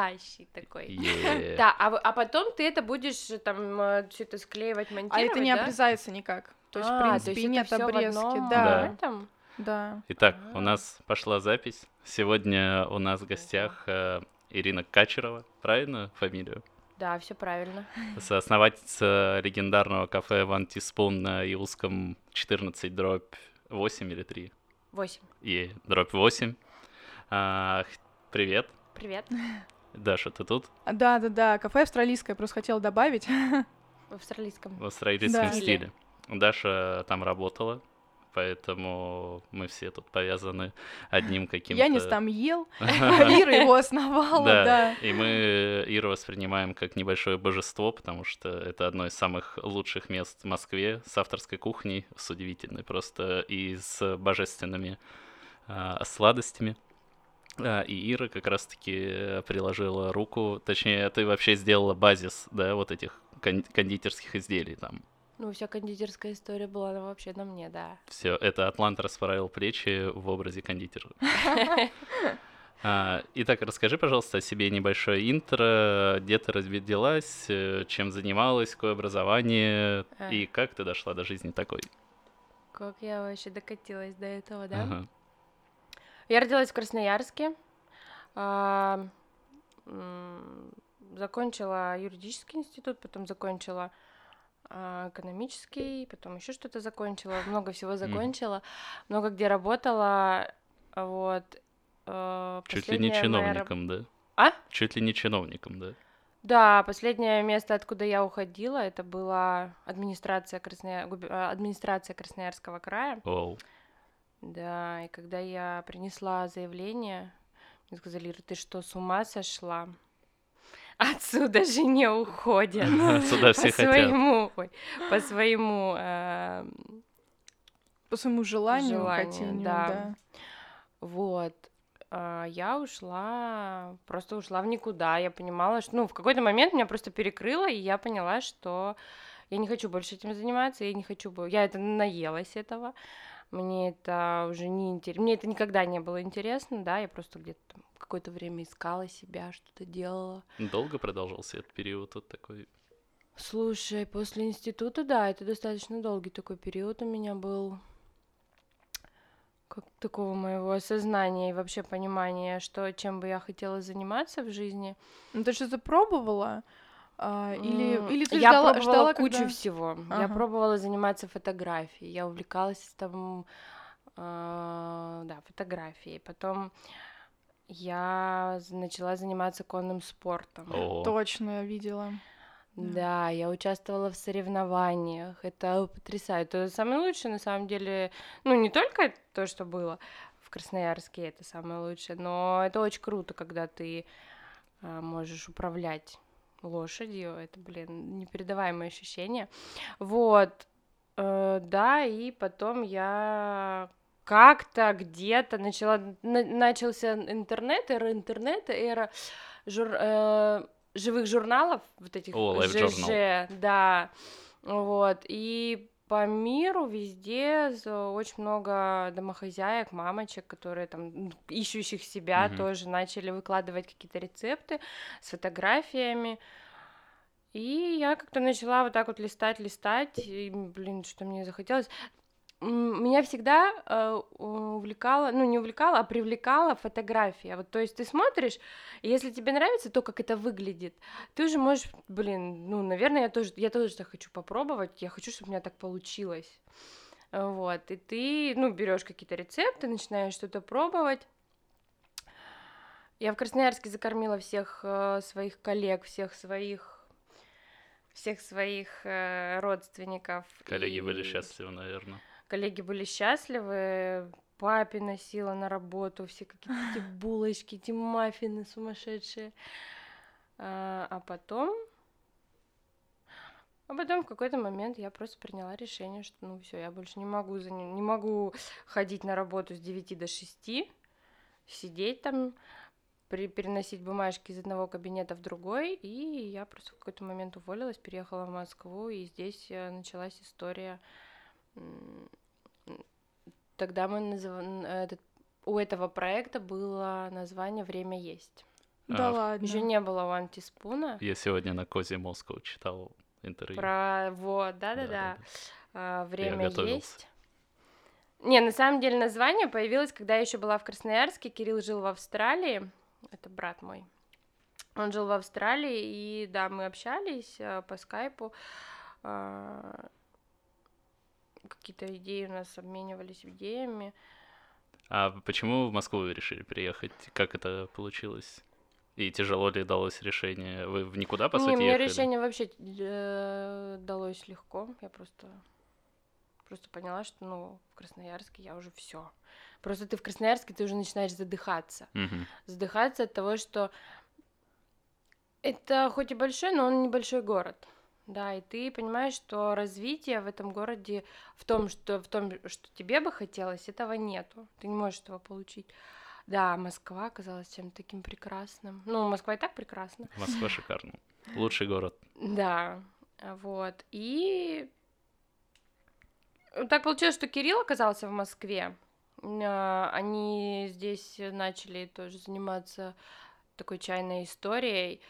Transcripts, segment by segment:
настоящий такой. Е. Да, а, а потом ты это будешь э, там что-то склеивать, А монтировать, это не да? обрезается никак. То есть, А, в принципе, есть это нет обрезки. одном Да, этом? да. Итак, у А. нас пошла запись. Сегодня у нас в гостях э, Ирина Качерова, правильно фамилию? Да, все правильно. Соосновательница легендарного кафе One Teaspoon на Иусском 14 дробь 8 или 3? Восемь. И дробь 8. А, привет. Привет. Даша, ты тут? Да, да, да. Кафе австралийское, просто хотела добавить. В австралийском. В австралийском Да. стиле. Даша там работала, поэтому мы все тут повязаны одним каким-то... Янис там ел, а Ира его основала, Да, да. и мы Иру воспринимаем как небольшое божество, потому что это одно из самых лучших мест в Москве с авторской кухней, с удивительной просто, и с божественными а, сладостями. А, и Ира как раз-таки приложила руку, точнее, ты вообще сделала базис, да, вот этих кон- кондитерских изделий там. Ну, вся кондитерская история была ну, вообще на мне, да. Все, это Атлант расправил плечи в образе кондитера. А, Итак, расскажи, пожалуйста, о себе небольшое интро, где ты родилась, э, чем занималась, какое образование А. и как ты дошла до жизни такой. Как я вообще докатилась до этого, да? Я родилась в Красноярске. а, Закончила юридический институт, потом закончила а, экономический, потом еще что-то закончила, много всего закончила, много где работала, вот. а, Чуть ли не моя чиновником, да? А? Чуть ли не чиновником, да? Да, последнее место, откуда я уходила, это была администрация, Красноя... а, администрация Красноярского края. Оу. Да, и когда я принесла заявление, мне сказали, Ира, ты что, с ума сошла? Отсюда же не уходят. Сюда все по хотят. своему, ой, по своему э, По своему желанию, Желанию, да. да. Вот. А, Я ушла, просто ушла в никуда. Я понимала, что, ну, в какой-то момент меня просто перекрыло, и я поняла, что я не хочу больше этим заниматься, я не хочу, я это наелась этого. Мне это уже не интересно, мне это никогда не было интересно, да, я просто где-то какое-то время искала себя, что-то делала. Долго продолжался этот период вот такой? Слушай, после института, да, это достаточно долгий такой период у меня был как такого моего осознания и вообще понимания, что чем бы я хотела заниматься в жизни. Ну ты что-то пробовала? А, или, или ты я ждала, пробовала ждала, кучу когда- всего. Я Ага. пробовала заниматься фотографией, я увлекалась там, а, да, фотографией. Потом я начала заниматься конным спортом. О, Точно, я видела. Да, я участвовала в соревнованиях. Это потрясающе. Это самое лучшее, на самом деле. Ну, не только то, что было в Красноярске, это самое лучшее, но это очень круто, когда ты а, можешь управлять лошадью. Это, блин, непередаваемое ощущение. Вот. Э, да, и потом я как-то где-то начала... на- начался интернет, эра интернета, эра жур- э, живых журналов, вот этих О, Journal. ЖЖ, да, вот, и по миру везде за- очень много домохозяек, мамочек, которые там ищущих себя Мгм. тоже начали выкладывать какие-то рецепты с фотографиями. И я как-то начала вот так вот листать, листать, и, блин, что мне захотелось. Меня всегда э, увлекала, ну не увлекала, а привлекала фотография. Вот, то есть ты смотришь, и если тебе нравится то, как это выглядит, ты уже можешь, блин, ну, наверное, я тоже, я тоже так хочу попробовать, я хочу, чтобы у меня так получилось. Вот, и ты, ну, берешь какие-то рецепты, начинаешь что-то пробовать. Я в Красноярске закормила всех э, своих коллег, всех своих всех своих э, родственников. коллеги были и счастливы, наверное. Коллеги были счастливы. Папе носила на работу все какие-то эти булочки, эти маффины сумасшедшие. А, а потом... А потом в какой-то момент я просто приняла решение, что ну все, я больше не могу, за ним- не могу ходить на работу с 9 до 6, сидеть там, при- переносить бумажки из одного кабинета в другой, и я просто в какой-то момент уволилась, переехала в Москву, и здесь э, началась история. Тогда мы назыв- этот, у этого проекта было название «Время есть». Да А, ладно. Еще не было у антиспуна. Я сегодня на Козе Москву читал интервью. Про вот, да-да-да. А, Время есть. Не, на самом деле название появилось, когда я еще была в Красноярске. Кирилл жил в Австралии. Это брат мой. Он жил в Австралии, и да, мы общались э, по скайпу. Какие-то идеи у нас обменивались идеями. А почему в Москву вы решили приехать? Как это получилось? И тяжело ли далось решение? Вы в никуда, по Не, сути, мне ехали? решение вообще э, далось легко. Я просто просто поняла, что ну в Красноярске я уже все. Просто ты в Красноярске ты уже начинаешь задыхаться, Мгм. задыхаться от того, что это хоть и большой, но он небольшой город. Да, и ты понимаешь, что развитие в этом городе в том, что в том, что тебе бы хотелось, этого нету. Ты не можешь этого получить. Да, Москва оказалась чем-то таким прекрасным. Ну, Москва и так прекрасна. Москва шикарно. Лучший город. Да, вот. И так получилось, что Кирилл оказался в Москве. А, Они здесь начали тоже заниматься такой чайной историей.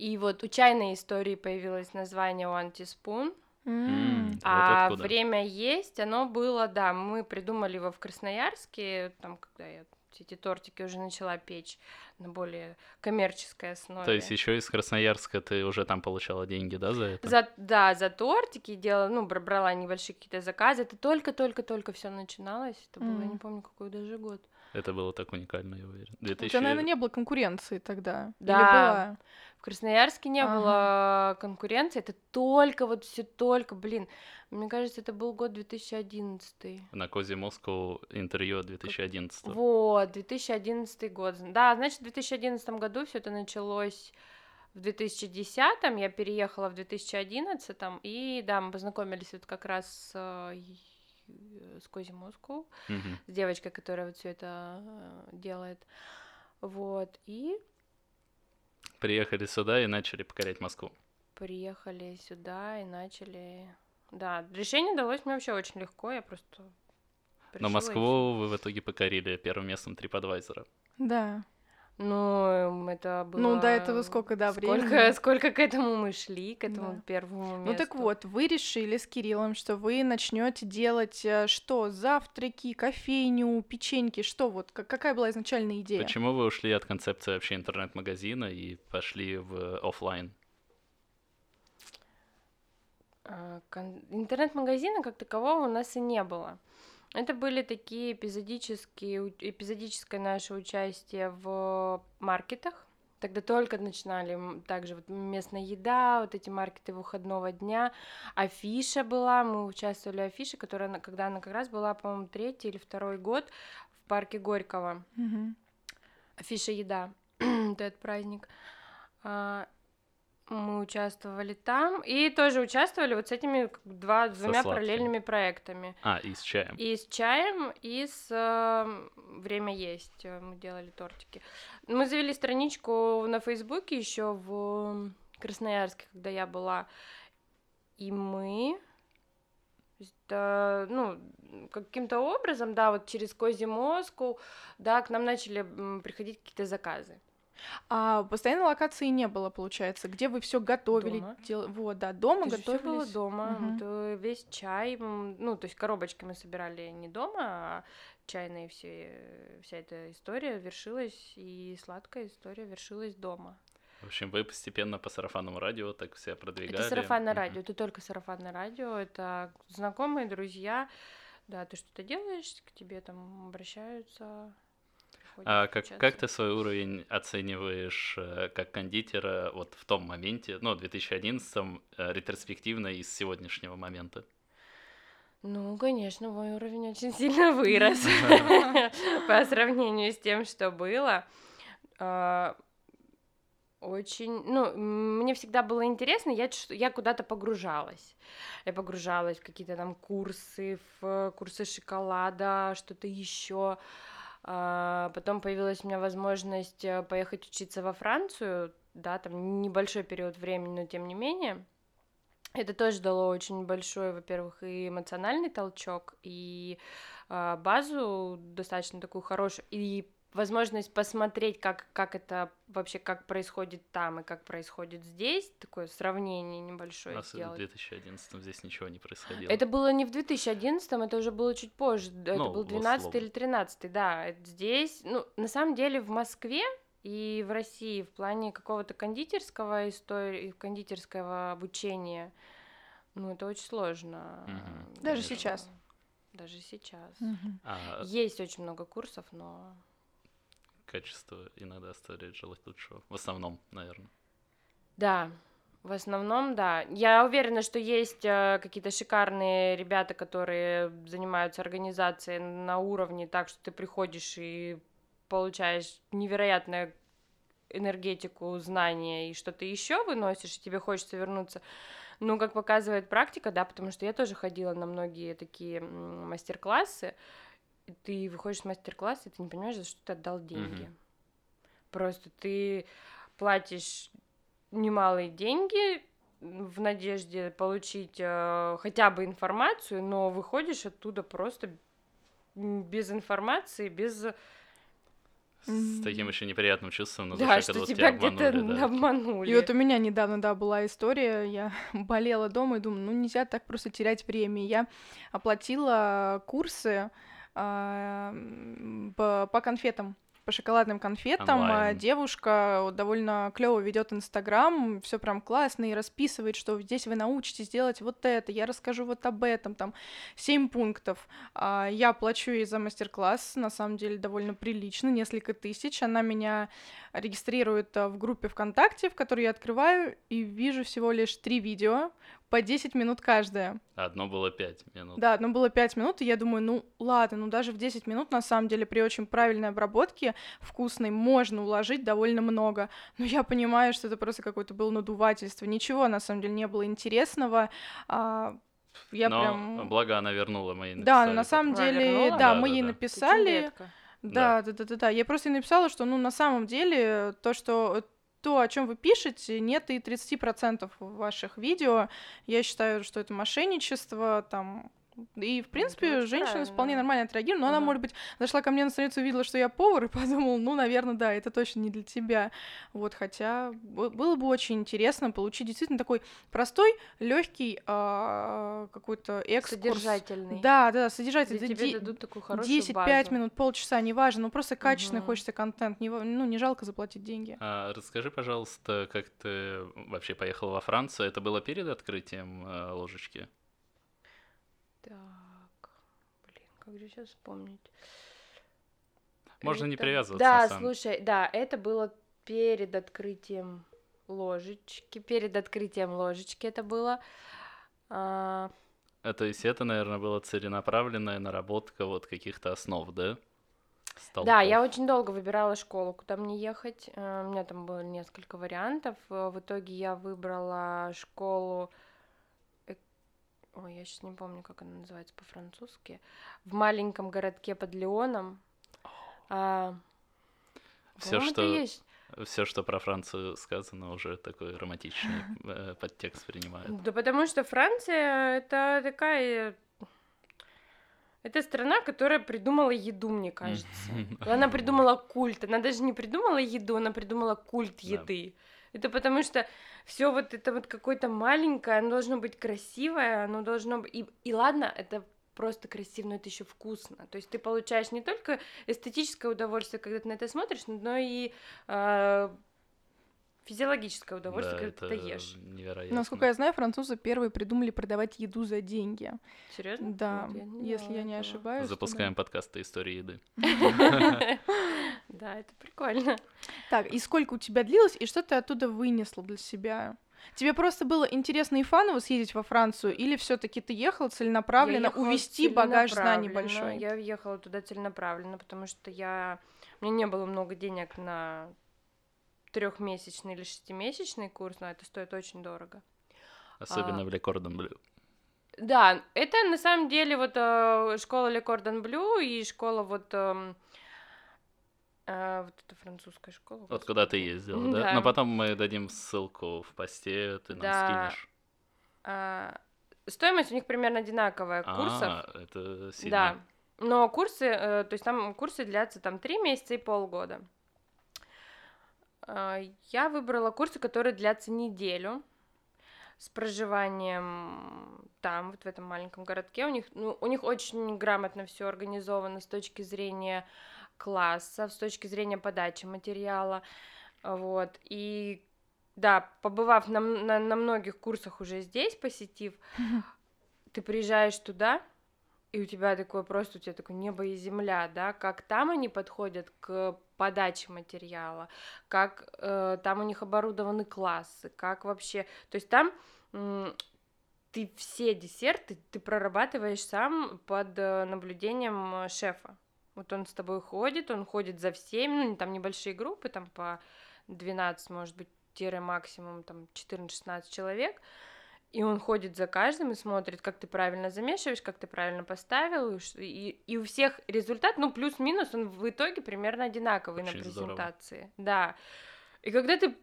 И вот у чайной истории появилось название One Teaspoon, М. Вот а откуда. время есть, оно было, да, мы придумали его в Красноярске, там, когда я эти тортики уже начала печь на более коммерческой основе. То есть еще из Красноярска ты уже там получала деньги, да, за это? За, да, за тортики делала, ну, бра- брала небольшие какие-то заказы. Это только-только-только все начиналось. Это было, я не помню, какой даже год. Это было так уникально, я уверен. У 2000... тебя, наверное, не было конкуренции тогда. Или Да. была? В Красноярске не Ага. было конкуренции. Это только, вот все только, блин. Мне кажется, это был год 2011. На Козе Москву интервью 2011 Вот, 2011 год. Да, значит, в 2011 году все это началось в 2010, я переехала в 2011, и да, мы познакомились вот как раз с, э, и- с Кози Москву, Мгм. с девочкой, которая вот все это э, делает. Вот, и Приехали сюда и начали покорять Москву. приехали сюда и начали... Да, решение далось мне вообще очень легко, я просто... Но решила и Москву вы в итоге покорили первым местом TripAdvisor. Да. Ну, эм, это было... Ну, до этого сколько, да, сколько, времени? сколько к этому мы шли, к этому Да. первому месту. Ну так вот, вы решили с Кириллом, что вы начнете делать э, что? Завтраки, кофейню, печеньки, что вот? Как- какая была изначальная идея? Почему вы ушли от концепции вообще интернет-магазина и пошли в офлайн? Кон- Интернет-магазина как такового у нас и не было. Это были такие эпизодические, эпизодическое наше участие в маркетах. Тогда только начинали также вот местная еда, вот эти маркеты выходного дня. Афиша была, мы участвовали в афише, которая, когда она как раз была, по-моему, третий или второй год в парке Горького. Мгм. Афиша еда, этот праздник. Мы участвовали там и тоже участвовали вот с этими два, Со двумя сладким. параллельными проектами. А, и с чаем. И с чаем, и с э, время есть. э, Мы делали тортики. Мы завели страничку на Фейсбуке еще в Красноярске, когда я была. И мы э, ну, каким-то образом, да, вот через Кози Моску, да, к нам начали приходить какие-то заказы. А постоянной локации не было, получается, где вы все готовили? Дома. дел- Вот, да, дома же всё было дома. Вот, э, весь чай, ну, то есть коробочки мы собирали не дома, а чайные все, вся эта история вершилась, и сладкая история вершилась дома. В общем, вы постепенно по сарафанному радио так себя продвигали. Это сарафанное Мгм. радио, это только сарафанное радио, это знакомые, друзья, да, ты что-то делаешь, к тебе там обращаются. А как, как ты свой уровень оцениваешь э, как кондитера вот в том моменте, ну, 2011 э, ретроспективно из сегодняшнего момента? Ну, конечно, мой уровень очень сильно вырос по сравнению с тем, что было. А, Очень, ну, мне всегда было интересно, я, я куда-то погружалась. Я погружалась в какие-то там курсы, в э, курсы шоколада, что-то еще. Потом появилась у меня возможность э, поехать учиться во Францию, да, там небольшой период времени, но тем не менее. Это тоже дало очень большой, во-первых, и эмоциональный толчок, и а, базу достаточно такую хорошую. И возможность посмотреть, как, как это вообще, как происходит там и как происходит здесь, такое сравнение небольшое У нас сделать. в 2011 здесь ничего не происходило. Это было не в 2011, это уже было чуть позже, д- это Ну, был 12 условно. или 13, да. Здесь, ну, на самом деле в Москве и в России в плане какого-то кондитерского истории, кондитерского обучения, ну, это очень сложно. Мгм. Даже Конечно. сейчас. Даже сейчас. А Есть очень много курсов, но качество иногда оставляет желать лучшего. В основном, наверное. Да, в основном, да. Я уверена, что есть э, какие-то шикарные ребята, которые занимаются организацией на уровне так, что ты приходишь и получаешь невероятную энергетику, знания и что-то еще выносишь, и тебе хочется вернуться. Ну, как показывает практика, да, потому что я тоже ходила на многие такие мастер-классы, ты выходишь с мастер-класса, и ты не понимаешь, за что ты отдал деньги. Мгм. Просто ты платишь немалые деньги в надежде получить э, хотя бы информацию, но выходишь оттуда просто без информации, без... С таким еще неприятным чувством на да, душе, что когда тебя где-то обманули, да. обманули. И вот у меня недавно, да, была история, я болела дома и думаю, ну нельзя так просто терять время. Я оплатила курсы по, по конфетам, по шоколадным конфетам. А Онлайн. Девушка вот довольно клево ведет Инстаграм, все прям классно и расписывает, что здесь вы научитесь делать вот это, я расскажу вот об этом, там семь пунктов. А, Я плачу ей за мастер-класс, на самом деле довольно прилично, несколько тысяч. Она меня регистрирует а, в группе ВКонтакте, в которой я открываю и вижу всего лишь три видео по 10 минут каждое. Одно было пять минут. Да, одно было 5 минут, и я думаю, ну ладно, ну даже в 10 минут, на самом деле, при очень правильной обработке, вкусной, можно уложить довольно много. Но я понимаю, что это просто какое-то было надувательство. Ничего, на самом деле, не было интересного. А, я Но прям... благо она вернула мои Да, написали на самом деле, вернула? да, Да, мы да, ей да. написали. Да, да, да, да, да. Я просто ей написала, что, ну, на самом деле, то, что то, о чем вы пишете, нет и 30% в ваших видео. Я считаю, что это мошенничество, там. И, в принципе, очень женщина правильно. вполне нормально отреагировала, но она, Мгм. может быть, зашла ко мне на страницу, увидела, что я повар, и подумала, ну, наверное, да, это точно не для тебя. Вот, хотя было бы очень интересно получить действительно такой простой, легкий какой-то экскурс. Содержательный. Да, да, содержательный. Где тебе дадут такую хорошую 10-5 базу. минут, полчаса, неважно, ну просто качественный Мгм. хочется контент, не, ну не жалко заплатить деньги. А, расскажи, пожалуйста, как ты вообще поехала во Францию? Это было перед открытием э, ложечки? Так, блин, как же сейчас вспомнить? Можно не Это- привязываться, Да, самом- слушай, да, это было перед открытием ложечки, перед открытием ложечки это было. А, А, то есть это, наверное, была целенаправленная наработка вот каких-то основ, да? Да, я очень долго выбирала школу, куда мне ехать. Э, У меня там было несколько вариантов. Э, В итоге я выбрала школу. Ой, я сейчас не помню, как она называется по-французски. В маленьком городке под Лионом. А, это что- есть. Все, что про Францию сказано, уже такой романтичный э, подтекст принимает. Да потому что Франция это такая... Это страна, которая придумала еду, мне кажется. Она придумала культ. Она даже не придумала еду, она придумала культ Да. Это потому что все вот это вот какое-то маленькое, оно должно быть красивое, оно должно быть... И, и ладно, это просто красиво, но это еще вкусно. То есть ты получаешь не только эстетическое удовольствие, когда ты на это смотришь, но и э, физиологическое удовольствие, Да, когда ты это ешь. невероятно. Насколько я знаю, французы первые придумали продавать еду за деньги. Серьезно? Да, Вот не если я не ошибаюсь. то да. Запускаем подкасты истории еды. Да, это прикольно. Так, и сколько у тебя длилось, и что ты оттуда вынесла для себя? Тебе просто было интересно и фаново съездить во Францию, или все таки ты ехала целенаправленно Я ехала увести багаж знаний целенаправленно. большой? Я ехала туда целенаправленно, потому что я... У меня не было много денег на трехмесячный или шестимесячный курс, но это стоит очень дорого. Особенно А. в Le Cordon Bleu. Да, это на самом деле вот э, школа Ле Кордон Блю и школа вот... э, вот эта французская школа. Вот куда ты ездила, да? Да. Но потом мы дадим ссылку в посте, ты нам Да. скинешь. А, стоимость у них примерно одинаковая курсов. А, это сильно. Да. Но курсы, э, то есть там курсы длятся там три месяца и полгода. Э, я выбрала курсы, которые длятся неделю с проживанием там, вот в этом маленьком городке. У них, ну, у них очень грамотно все организовано с точки зрения класса, с точки зрения подачи материала. Вот. И да, побывав на, на, на многих курсах уже здесь, посетив, ты приезжаешь туда, и у тебя такое просто, у тебя такое небо и земля, да, как там они подходят к подаче материала, как э, там у них оборудованы классы, как вообще, то есть там э, ты все десерты ты прорабатываешь сам под э, наблюдением шефа. Вот он с тобой ходит, он ходит за всеми, ну, там небольшие группы, там по 12, может быть, тире максимум там 14-16 человек, и он ходит за каждым и смотрит, как ты правильно замешиваешь, как ты правильно поставил, и, и у всех результат, ну, плюс-минус, он в итоге примерно одинаковый Очень на презентации. Здорово. Да. И когда ты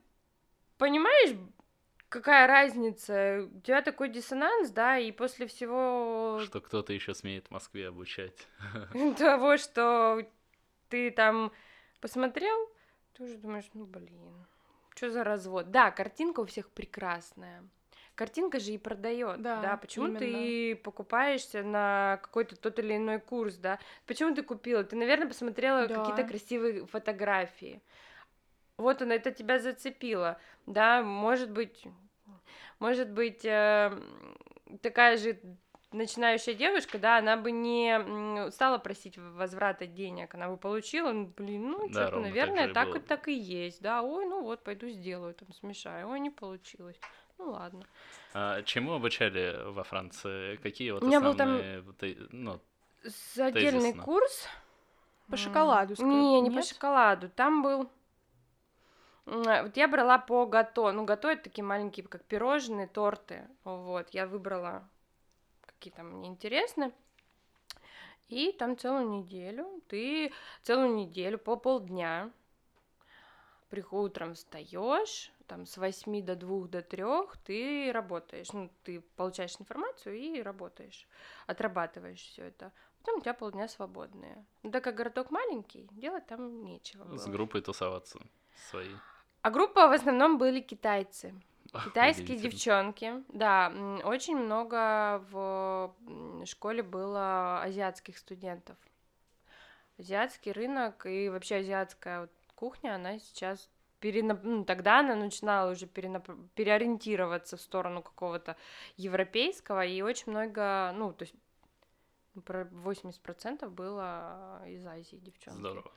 понимаешь, какая разница, у тебя такой диссонанс, да, и после всего... Что кто-то еще смеет в Москве обучать. Того, что ты там посмотрел, ты уже думаешь, ну, блин, что за развод? Да, картинка у всех прекрасная картинка же и продает, да, да, почему именно. ты покупаешься на какой-то тот или иной курс, да, почему ты купила, ты, наверное, посмотрела да. какие-то красивые фотографии, вот она, это тебя зацепило, да, может быть, может быть, э, такая же начинающая девушка, да, она бы не стала просить возврата денег, она бы получила, ну, блин, ну, да, что-то, наверное, так, так, и, так и есть, да, ой, ну вот, пойду сделаю, там, смешаю, ой, не получилось. Ну ладно. А, чему обучали во Франции? Какие вот У меня основные, был там ну, отдельный тезисно? курс. По шоколаду, скажем. Не, не Нет? по шоколаду. Там был... Вот я брала по гато. Ну, гато это такие маленькие, как пирожные, торты. Вот, я выбрала какие то мне интересны. И там целую неделю, ты целую неделю по полдня приходишь утром встаешь, там с 8 до 2 до 3 ты работаешь, ну, ты получаешь информацию и работаешь, отрабатываешь все это. Потом у тебя полдня свободные. Ну, так как городок маленький, делать там нечего. Было. С группой тусоваться свои. А группа в основном были китайцы. Китайские девчонки, да, очень много в школе было азиатских студентов. Азиатский рынок и вообще азиатская вот кухня, она сейчас перенап... ну, тогда она начинала уже перенап... переориентироваться в сторону какого-то европейского, и очень много, ну, то есть ну, про 80% было из Азии девчонки. Здорово.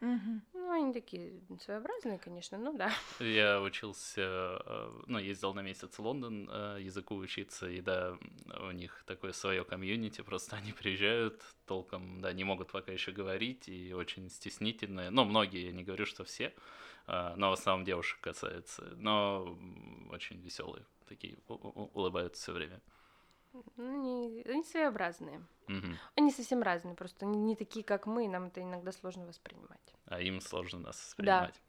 Угу. Ну, они такие своеобразные, конечно, ну да. Я учился, э, ну, ездил на месяц в Лондон э, языку учиться, и да, у них такое свое комьюнити, просто они приезжают толком, да, не могут пока еще говорить, и очень стеснительные, ну, многие, я не говорю, что все, а, но в основном девушек касается, но очень веселые, такие улыбаются все время. Ну, они, они своеобразные. Угу. Они совсем разные, просто они не такие, как мы, и нам это иногда сложно воспринимать. А им сложно нас воспринимать. Да.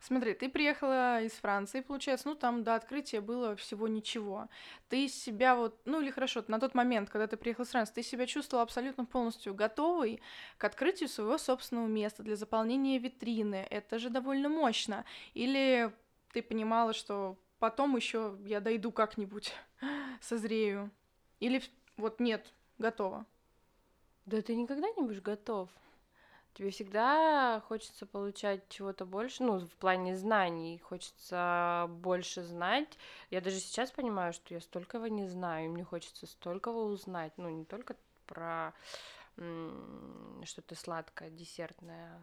Смотри, ты приехала из Франции, получается, ну там до открытия было всего ничего. Ты себя вот, ну или хорошо, на тот момент, когда ты приехала из Франции, ты себя чувствовала абсолютно полностью готовой к открытию своего собственного места для заполнения витрины. Это же довольно мощно. Или ты понимала, что потом еще я дойду как-нибудь, созрею. Или вот нет, готова. Да ты никогда не будешь готов. Тебе всегда хочется получать чего-то больше, ну, в плане знаний, хочется больше знать. Я даже сейчас понимаю, что я столького не знаю, и мне хочется столького узнать, ну, не только про что-то сладкое, десертное,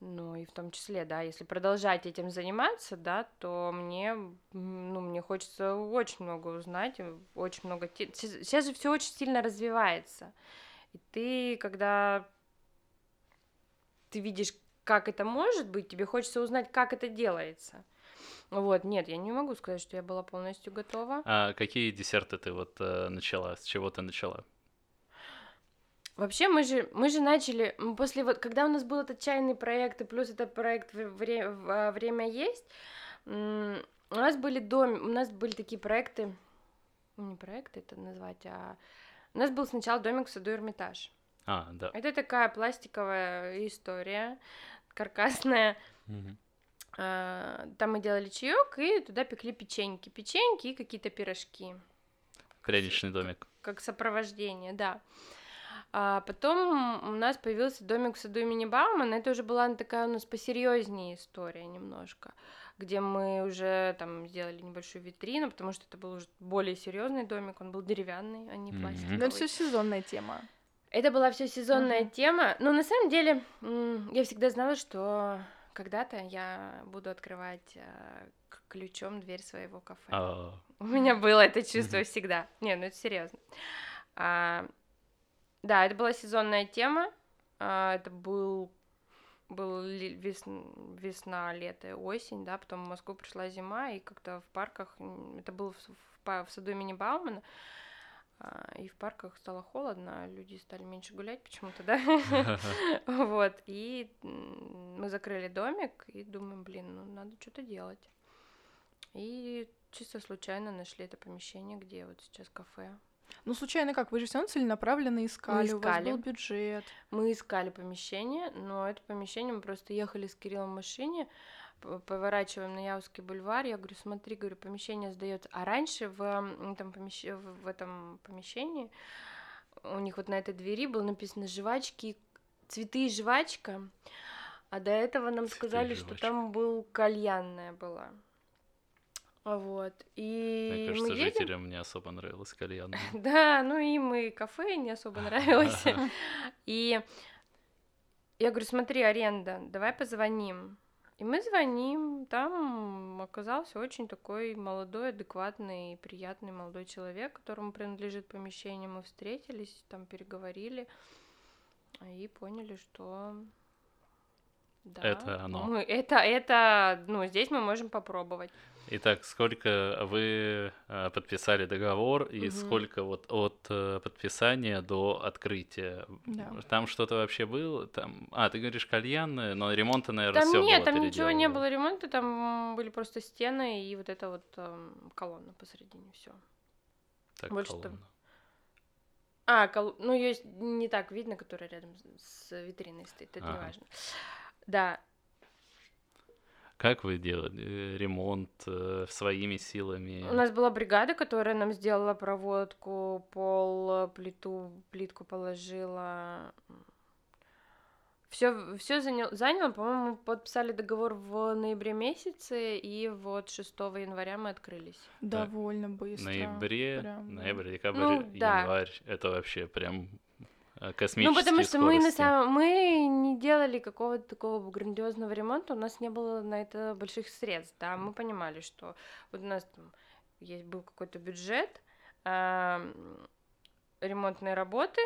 ну и в том числе, да, если продолжать этим заниматься, да, то мне, ну, мне хочется очень много узнать, очень много... Сейчас же все очень сильно развивается. И ты, когда ты видишь, как это может быть, тебе хочется узнать, как это делается. Вот, нет, я не могу сказать, что я была полностью готова. А какие десерты ты вот э, начала? С чего ты начала? Вообще мы же, мы же начали, после вот, когда у нас был этот чайный проект, и плюс этот проект вре, а, «Время есть», у нас были дом, у нас были такие проекты, ну, не проекты это назвать, а У нас был сначала домик в саду Эрмитаж. А, да. Это такая пластиковая история, каркасная. Мгм. А, Там мы делали чаек и туда пекли печеньки. Печеньки и какие-то пирожки. Пряничный домик. Как сопровождение, да. А потом у нас появился домик в саду имени Баумана. Это уже была такая у нас посерьезнее история немножко, где мы уже там сделали небольшую витрину, потому что это был уже более серьезный домик, он был деревянный, а не пластиковый. Ну, это все сезонная тема. Это была все сезонная Мгм. тема. Но на самом деле я всегда знала, что когда-то я буду открывать э, ключом дверь своего кафе. А, У меня было это чувство Мгм. всегда. Не, ну это серьезно. А, да, это была сезонная тема. А, это был был ли- весн- весна, лето, осень, да, потом в Москву пришла зима, и как-то в парках, это было в, в в саду имени Баумана, а, и в парках стало холодно, люди стали меньше гулять почему-то, да, вот, и мы закрыли домик, и думаем, блин, ну надо что-то делать, и чисто случайно нашли это помещение, где вот сейчас кафе. Ну, случайно как? Вы же все равно целенаправленно искали, у вас искали. был бюджет. Мы искали помещение, но это помещение мы просто ехали с Кириллом в машине, поворачиваем на Яузский бульвар, я говорю, смотри, говорю, помещение сдается. А раньше в, этом помещ- в этом помещении у них вот на этой двери было написано жвачки, цветы и жвачка, а до этого нам Цветы сказали, что там был кальянная была. Вот. И Мне мы кажется, едем, жителям не особо нравилось кальян. да, ну им и кафе не особо нравилось. И я говорю, смотри, аренда, давай позвоним. И мы звоним, там оказался очень такой молодой, адекватный, приятный молодой человек, которому принадлежит помещение. Мы встретились, там переговорили и поняли, что да, Это оно. мы- это, это, ну, здесь мы можем попробовать. Итак, сколько вы э, подписали договор и Мгм. сколько вот от э, подписания до открытия? Да. Там что-то вообще было? Там... А, ты говоришь кальянное, но ремонта, наверное, Там все нет, было там ничего не было ремонта, там были просто стены и вот эта вот эм, колонна посередине, все. Так, больше там- колонна. А, кол- ну ее не так видно, которая рядом с- витриной стоит, это не Ага. важно. Да, Как вы делали ремонт э, своими силами? у нас была бригада, которая нам сделала проводку, пол, плиту, плитку положила. Все, все заняло, по-моему, мы подписали договор в ноябре месяце, и вот 6 января мы открылись. Довольно В быстро. ноябре, прям, ноябрь, декабрь, Ну, да. январь. Это вообще прям космические Ну, потому что мы на скорости. самом мы не делали какого-то такого грандиозного ремонта, у нас не было на это больших средств, да, мы понимали, что вот у нас там есть был какой-то бюджет, ам, ремонтные работы,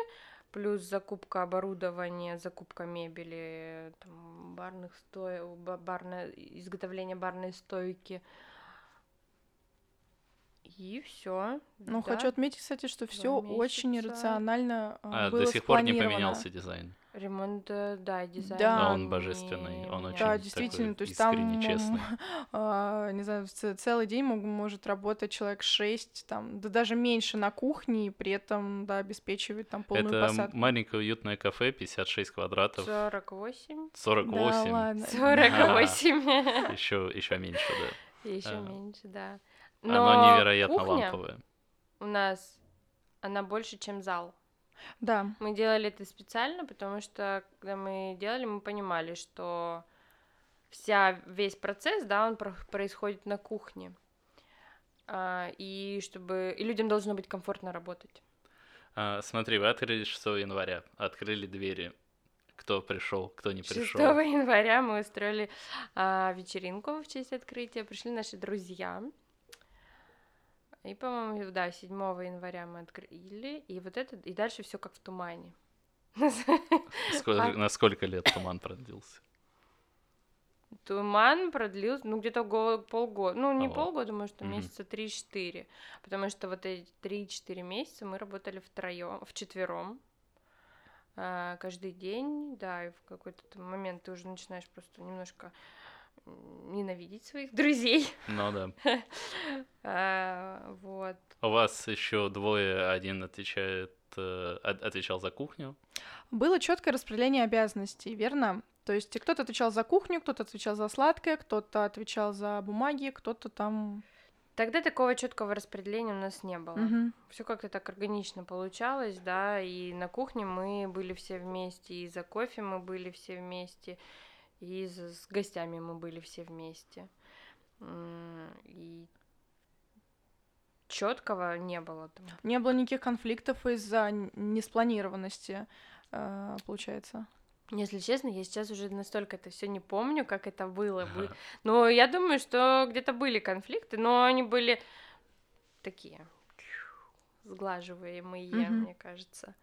плюс закупка оборудования, закупка мебели, там, барных стоек, барное, изготовление барной стойки. И все. Ну, хочу отметить, кстати, что все очень рационально а, А, было до сих пор не поменялся дизайн. Ремонт, э, да, дизайн. Да. Но он не божественный, он очень. Да, такой действительно, то есть искренне там, честный. а, не знаю, целый день мог- может работать человек 6, там, да даже меньше на кухне, и при этом, да, обеспечивать там полную Это посадку. маленькое уютное кафе, 56 квадратов, 48. 48. Да, ладно. 48. Еще, еще меньше, да. Еще А. меньше, да. Оно невероятно кухня ламповое. у нас, она больше, чем зал. Да, Мы делали это специально, потому что, когда мы делали, мы понимали, что вся, весь процесс, да, он про- происходит на кухне. А, и чтобы... И людям должно быть комфортно работать. А, смотри, вы открыли 6 января, открыли двери. Кто пришел, кто не 6 пришел. января мы устроили а, вечеринку в честь открытия. Пришли наши друзья. И, по-моему, да, 7 января мы открыли. И вот это, и дальше все как в тумане. Сколько- А- На сколько лет туман продлился? Туман продлился, ну, где-то го- полгода. Ну, не полгода, может, Мгм. месяца 3-4. Потому что вот эти 3-4 месяца мы работали втроем, вчетвером. а, каждый день, да, и в какой-то момент ты уже начинаешь просто немножко ненавидеть своих друзей. Ну да. А, вот. У вас еще двое, один отвечает э, от- отвечал за кухню? Было четкое распределение обязанностей, верно? То есть кто-то отвечал за кухню, кто-то отвечал за сладкое, кто-то отвечал за бумаги, кто-то там... Тогда такого четкого распределения у нас не было. Мгм. Все как-то так органично получалось, да, и на кухне мы были все вместе, и за кофе мы были все вместе, и с гостями мы были все вместе. И четкого не было там. Не было никаких конфликтов из-за неспланированности, э, получается. Если честно, я сейчас уже настолько это все не помню, как это было. бы. Ага. Но я думаю, что где-то были конфликты, но они были такие сглаживаемые, Мгм. мне кажется.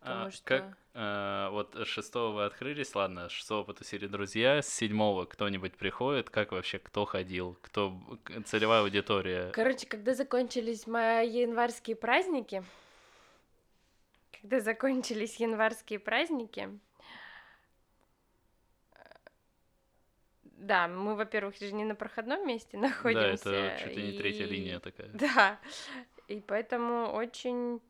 Потому А что... Как, э, вот с шестого вы открылись, ладно, шестого потусили друзья, с седьмого кто-нибудь приходит, как вообще, кто ходил, кто целевая аудитория? Короче, когда закончились мои январские праздники, когда закончились январские праздники, да, мы, во-первых, же не на проходном месте Да, находимся. это чуть ли не третья и- линия такая. Да, и поэтому очень...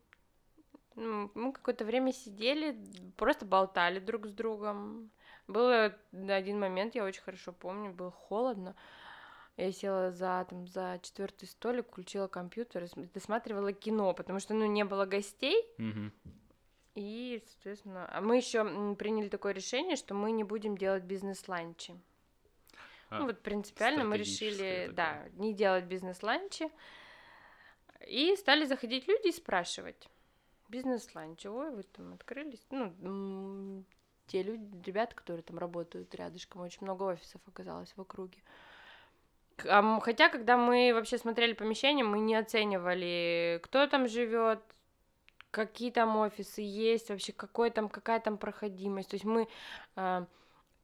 ну, Мы какое-то время сидели, просто болтали друг с другом. Было на один момент, я очень хорошо помню, было холодно. Я села за, там, за четвертый столик, включила компьютер и см- досматривала кино, потому что, ну, не было гостей, и, соответственно, а мы еще приняли такое решение, что мы не будем делать бизнес-ланчи. А, Ну, вот принципиально мы решили, такое. да, не делать бизнес-ланчи. И стали заходить люди и спрашивать. Бизнес-ланч, ой, вы там открылись? Ну, те люди, ребята, которые там работают рядышком, очень много офисов оказалось в округе. Хотя, когда мы вообще смотрели помещение, мы не оценивали, кто там живет, какие там офисы есть, вообще какой там, какая там проходимость. То есть мы а,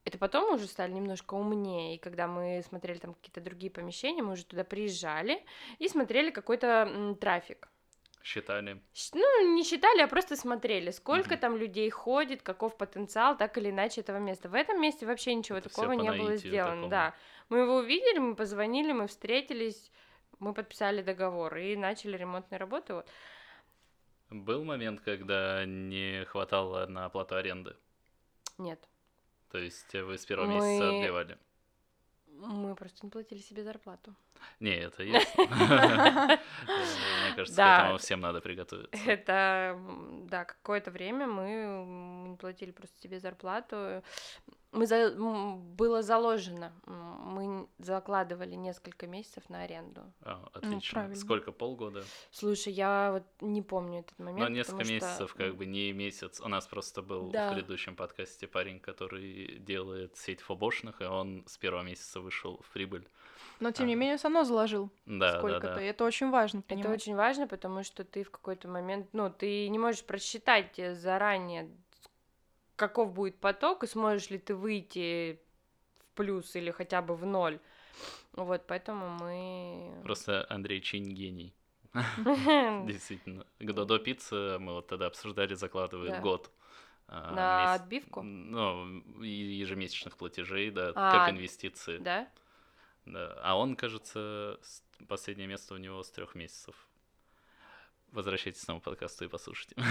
это потом уже стали немножко умнее, и когда мы смотрели там какие-то другие помещения, мы уже туда приезжали и смотрели какой-то трафик. Считали. Ну, не считали, а просто смотрели, сколько Мгм. там людей ходит, каков потенциал, так или иначе, этого места. В этом месте вообще ничего Это такого не было сделано. такому. Да. Мы его увидели, мы позвонили, мы встретились, мы подписали договор и начали ремонтные работы. Вот. Был момент, когда не хватало на оплату аренды? Нет. То есть вы с первого месяца Мы- отбивали? Мы просто не платили себе зарплату. Не, это есть. Мне кажется, к этому всем надо приготовиться. Это, да, какое-то время мы не платили просто себе зарплату. Мы за... было заложено, мы закладывали несколько месяцев на аренду. А, Отлично. правильно. Сколько? Полгода? Слушай, я вот не помню этот момент. Но несколько что, месяцев, как бы не месяц. У нас просто был Да. в предыдущем подкасте парень, который делает сеть фобошных, и он с первого месяца вышел в прибыль. Но тем не Ага. менее, все равно заложил Да, да, сколько-то. да. И это очень важно Это понимать. очень важно, потому что ты в какой-то момент, ну, ты не можешь просчитать э, заранее, каков будет поток, и сможешь ли ты выйти в плюс или хотя бы в ноль. Вот, поэтому мы... Просто Андрей Чинь гений. Действительно. К Додо Пицца мы вот тогда обсуждали, закладывает Да. год. а, На отбивку? Ну, ежемесячных платежей, да, А, как инвестиции. Да? Да. А он, кажется, последнее место у него с трех месяцев. Возвращайтесь к новому подкасту и послушайте.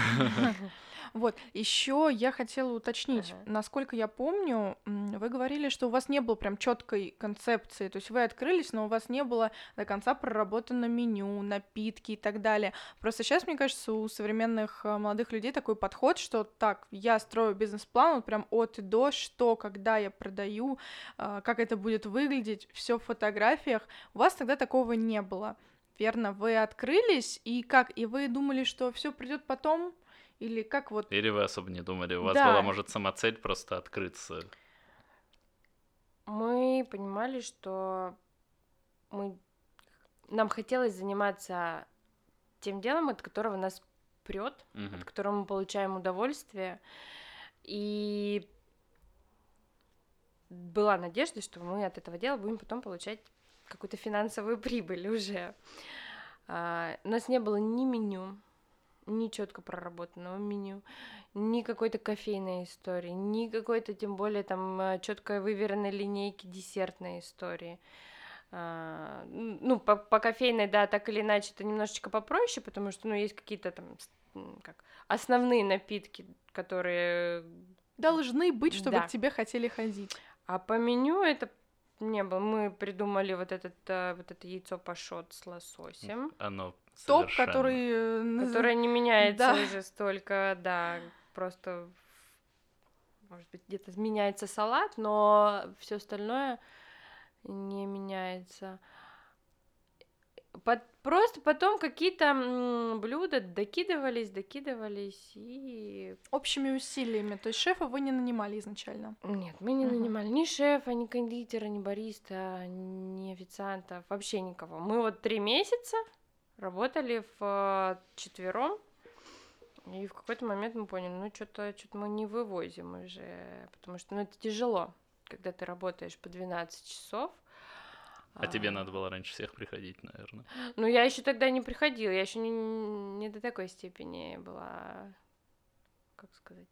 Вот, еще я хотела уточнить, насколько я помню, вы говорили, что у вас не было прям четкой концепции, то есть вы открылись, но у вас не было до конца проработано меню, напитки и так далее. Просто сейчас, мне кажется, у современных э, молодых людей такой подход, что так, я строю бизнес-план вот прям от и до, что, когда я продаю, а, как это будет выглядеть, все в фотографиях. У вас тогда такого не было. Верно, вы открылись, и как? И вы думали, что все придет потом? Или как вот Или вы особо не думали? У вас Да. была, может, сама цель просто открыться? Мы понимали, что мы... нам хотелось заниматься тем делом, от которого нас прет, Мгм. от которого мы получаем удовольствие. И была надежда, что мы от этого дела будем потом получать какую-то финансовую прибыль уже. А, у нас не было ни меню, ни четко проработанного меню, ни какой-то кофейной истории, ни какой-то, тем более, там четко выверенной линейки десертной истории. А, ну, по, по кофейной, да, так или иначе, это немножечко попроще, потому что, ну, есть какие-то там как основные напитки, которые... Должны быть, чтобы Да. к тебе хотели ходить. А по меню это не было. Мы придумали вот этот э, вот это яйцо пашот с лососем, Оно Топ, совершенно- который... э, которое не меняется Да. уже столько, да, просто может быть где-то меняется салат, но все остальное не меняется. Под- просто потом какие-то блюда докидывались, докидывались и Общими усилиями. То есть шефа вы не нанимали изначально. Нет, мы не Мгм. нанимали ни шефа, ни кондитера, ни бариста, ни официантов, вообще никого. Мы вот три месяца работали в четвером, и в какой-то момент мы поняли, ну что-то что мы не вывозим уже, потому что ну, это тяжело, когда ты работаешь по 12 часов. А тебе надо было раньше всех приходить, наверное. Ну, я еще тогда не приходила, я еще не, не до такой степени была, как сказать,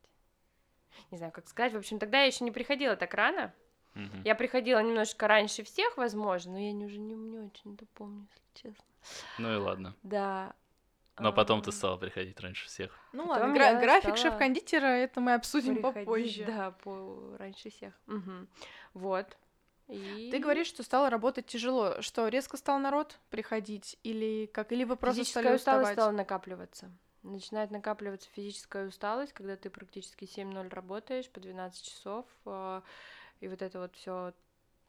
не знаю, как сказать. В общем, тогда я еще не приходила так рано. Мгм. Я приходила немножко раньше всех, возможно, но я не, уже не, не очень это помню, если честно. Ну и ладно. Да. Но потом ты а, стала приходить раньше всех. Ну Потом ладно, гра- график стала шеф-кондитера, это мы обсудим приходить, попозже. Да, по раньше всех. Мгм. Вот. И... Ты говоришь, что стало работать тяжело. Что, резко стал народ приходить? Или как? Или вы просто физическая стали усталость уставать? стала накапливаться. Начинает накапливаться физическая усталость, когда ты практически 7-0 работаешь по 12 часов. а, И вот это вот все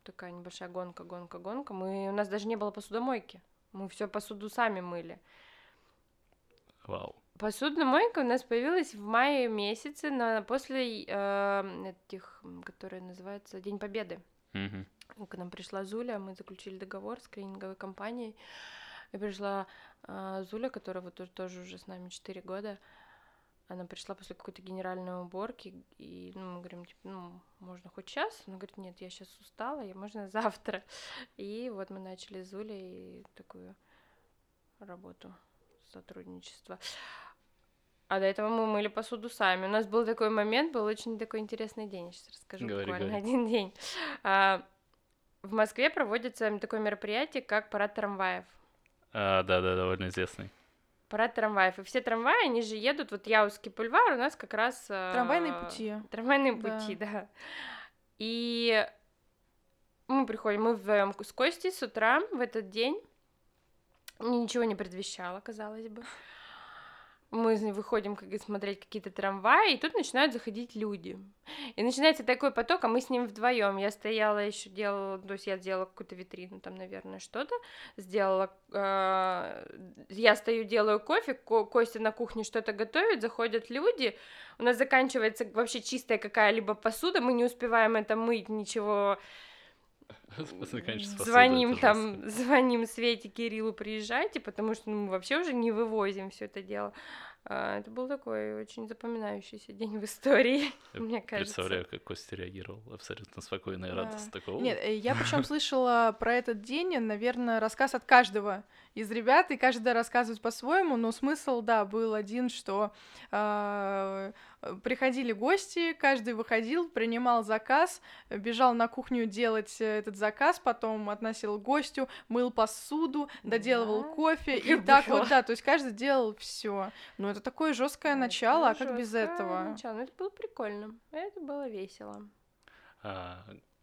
такая небольшая гонка, гонка, гонка. Мы... У нас даже не было посудомойки. Мы все посуду сами мыли. Вау. Посудомойка у нас появилась в мае месяце, на, после э, этих, которые называются День Победы. Мгм. К нам пришла Зуля, мы заключили договор с клининговой компанией. И пришла а, Зуля, которая вот тоже, тоже уже с нами 4 года. Она пришла после какой-то генеральной уборки, и ну, мы говорим, типа, ну, можно хоть сейчас? Она говорит, нет, я сейчас устала, и можно завтра. И вот мы начали с Зулей такую работу, сотрудничество. А до этого мы мыли посуду сами. У нас был такой момент, был очень такой интересный день. Сейчас расскажу Говори, буквально говори. один день. А, в Москве проводится такое мероприятие, как парад трамваев. А, да, да, довольно известный. Парад трамваев. И все трамваи, они же едут, вот Яузский бульвар у нас как раз... а, Трамвайные пути. Трамвайные Да. пути, да. И мы приходим, мы вдвоем с Костей с утра в этот день. Ничего не предвещало, казалось бы. Мы выходим как, смотреть какие-то трамваи, и тут начинают заходить люди. И начинается такой поток, а мы с ним вдвоем. Я стояла еще делала, то есть я сделала какую-то витрину, там, наверное, что-то. Сделала. э, я стою, делаю кофе, Ко- Костя на кухне что-то готовит, заходят люди. У нас заканчивается вообще чистая какая-либо посуда, мы не успеваем это мыть, ничего. Звоним там, звоним Свете, Кириллу, приезжайте, потому что ну, мы вообще уже не вывозим все это дело. А, Это был такой очень запоминающийся день в истории, Я мне кажется. Представляю, как Костя реагировал абсолютно спокойно и Да. радостно. Такого, Нет, э, я причем слышала про этот день, наверное, рассказ от каждого из ребят, и каждый рассказывает по-своему, но смысл, да, был один, что а, э, приходили гости, каждый выходил, принимал заказ, бежал на кухню делать этот заказ, потом относил гостю, мыл посуду, доделывал Да. кофе, и Я так вот, да, то есть каждый делал все. Ну, это такое жесткое Это начало, а как без этого? начало. Ну, это было прикольно, это было весело.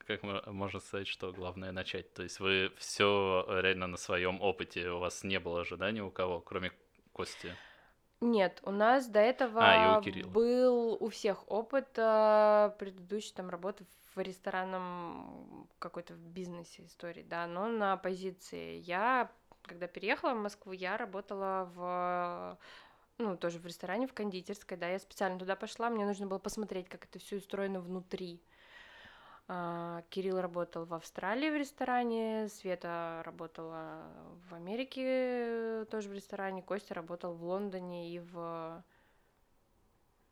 Как мо- можно сказать, что главное начать? То есть вы все реально на своем опыте, у вас не было ожиданий у кого, кроме Кости? Нет, у нас до этого А, у был у всех опыт э, предыдущей там работы в ресторанном какой-то бизнесе истории, да, но на позиции. Я, когда переехала в Москву, я работала в ну, тоже в ресторане, в кондитерской, да, я специально туда пошла, мне нужно было посмотреть, как это все устроено внутри. А, Кирилл работал в Австралии в ресторане, Света работала в Америке э, тоже в ресторане, Костя работал в Лондоне и в,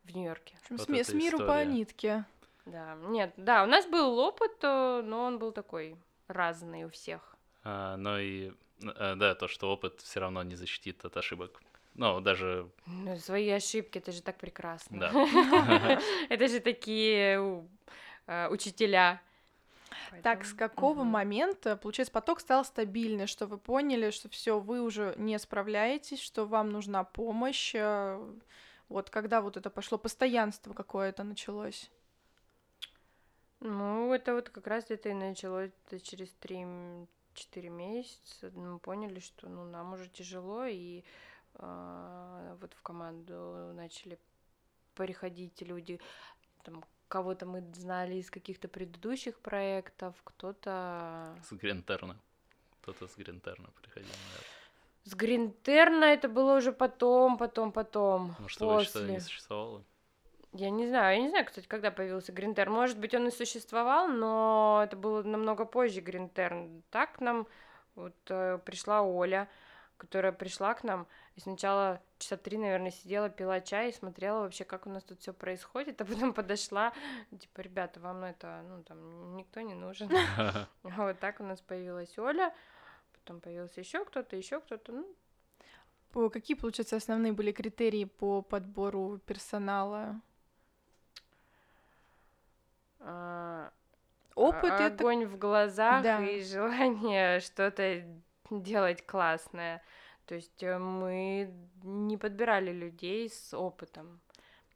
в Нью-Йорке. В общем, Вот с, с миру по история. нитке. Да, нет, да, у нас был опыт, э, но он был такой разный у всех. А, но и, э, да, то, что опыт все равно не защитит от ошибок. Ну, даже, Ну, свои ошибки, это же так прекрасно. да. Это же такие э, учителя. Так, с какого мгм. момента, получается, поток стал стабильный, что вы поняли, что все, вы уже не справляетесь, что вам нужна помощь? э, Вот когда вот это пошло, постоянство какое-то началось? Ну, это вот как раз где-то и началось это через 3-4 месяца. Мы поняли, что ну, нам уже тяжело, и а, вот в команду начали приходить люди, там, кого-то мы знали из каких-то предыдущих проектов, кто-то С Гринтерна. Кто-то с Гринтерна приходил, наверное. с Гринтерна, это было уже потом, потом, потом, Может, его что-то после. не существовало? Я не знаю, я не знаю, кстати, когда появился Гринтерн. Может быть, он и существовал, но это было намного позже Гринтерн. Так нам вот э, пришла Оля, которая пришла к нам и сначала часа три, наверное, сидела, пила чай и смотрела вообще, как у нас тут все происходит, а потом подошла, типа, ребята, вам это, ну, там, никто не нужен. А Вот так у нас появилась Оля, потом появился еще кто-то, еще кто-то, ну, По- Какие, получается, основные были критерии по подбору персонала? а, Опыт А- это... огонь в глазах Да. и желание что-то делать классное. То есть э, мы не подбирали людей с опытом.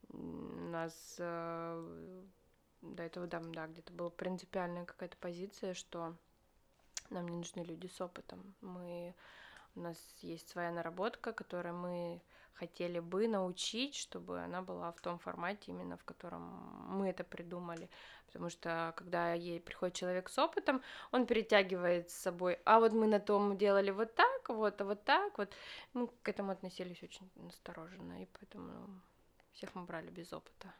У нас э, до этого, да, да, где-то была принципиальная какая-то позиция, что нам не нужны люди с опытом. Мы, у нас есть своя наработка, которой мы хотели бы научить, чтобы она была в том формате, именно в котором мы это придумали. Потому что когда ей приходит человек с опытом, он перетягивает с собой, а вот мы на том делали вот так, вот, а вот так, вот. Мы к этому относились очень настороженно, и поэтому всех мы брали без опыта.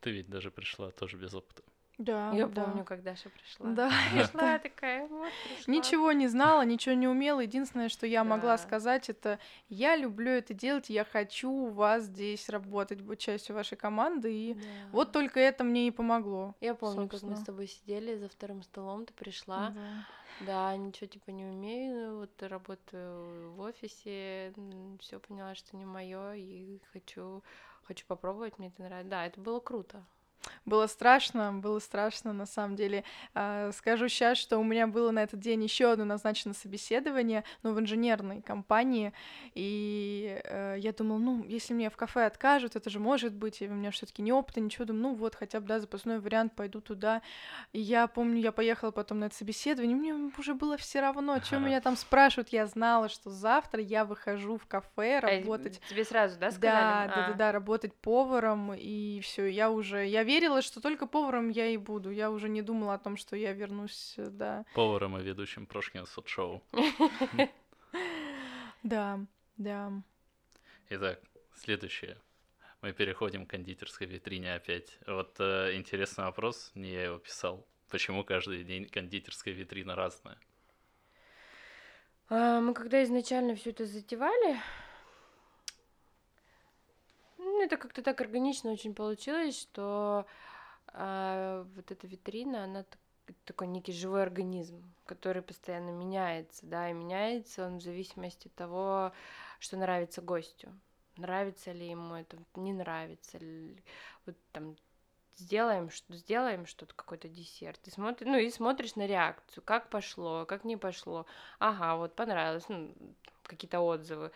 Ты ведь даже пришла тоже без опыта. Да, Я да. помню, как Даша пришла. Да, Пришла такая, вот, пришла. Ничего не знала, ничего не умела. Единственное, что я могла Да. сказать, это я люблю это делать, я хочу у вас здесь работать, быть частью вашей команды. И Да. вот только это мне и помогло. Я помню, как мы собственно. с тобой сидели за вторым столом, ты пришла. Да. Да, ничего типа не умею, вот работаю в офисе, все поняла, что не мое, и хочу, хочу попробовать, мне это нравится. Да, это было круто. Было страшно, было страшно на самом деле. А, Скажу сейчас, что у меня было на этот день еще одно назначено собеседование, но в инженерной компании, и э, я думала, ну, если мне в кафе откажут, это же может быть, и у меня все таки не опыта, ничего, думаю, ну вот, хотя бы, да, запасной вариант, пойду туда. И я помню, я поехала потом на это собеседование, мне уже было все равно, что меня там спрашивают, я знала, что завтра я выхожу в кафе А, работать. Тебе сразу, да, сказали? да, да, А. да, работать поваром, и все, я уже, я верила, что только поваром я и буду, я уже не думала о том, что я вернусь, э, да, Поваром и ведущим Прошкина шоу. да, да. Итак, следующее. Мы переходим к кондитерской витрине опять. Вот э, интересный вопрос, не я его писал. Почему каждый день кондитерская витрина разная? А, Мы когда изначально все это затевали, ну, это как-то так органично очень получилось, что а, вот эта витрина, она так- такой некий живой организм, который постоянно меняется, да, и меняется он в зависимости от того, что нравится гостю. Нравится ли ему это, не нравится ли. Вот там сделаем, что сделаем что-то, какой-то десерт. И смотри, ну и смотришь на реакцию, как пошло, как не пошло. Ага, вот понравилось, ну, какие-то отзывы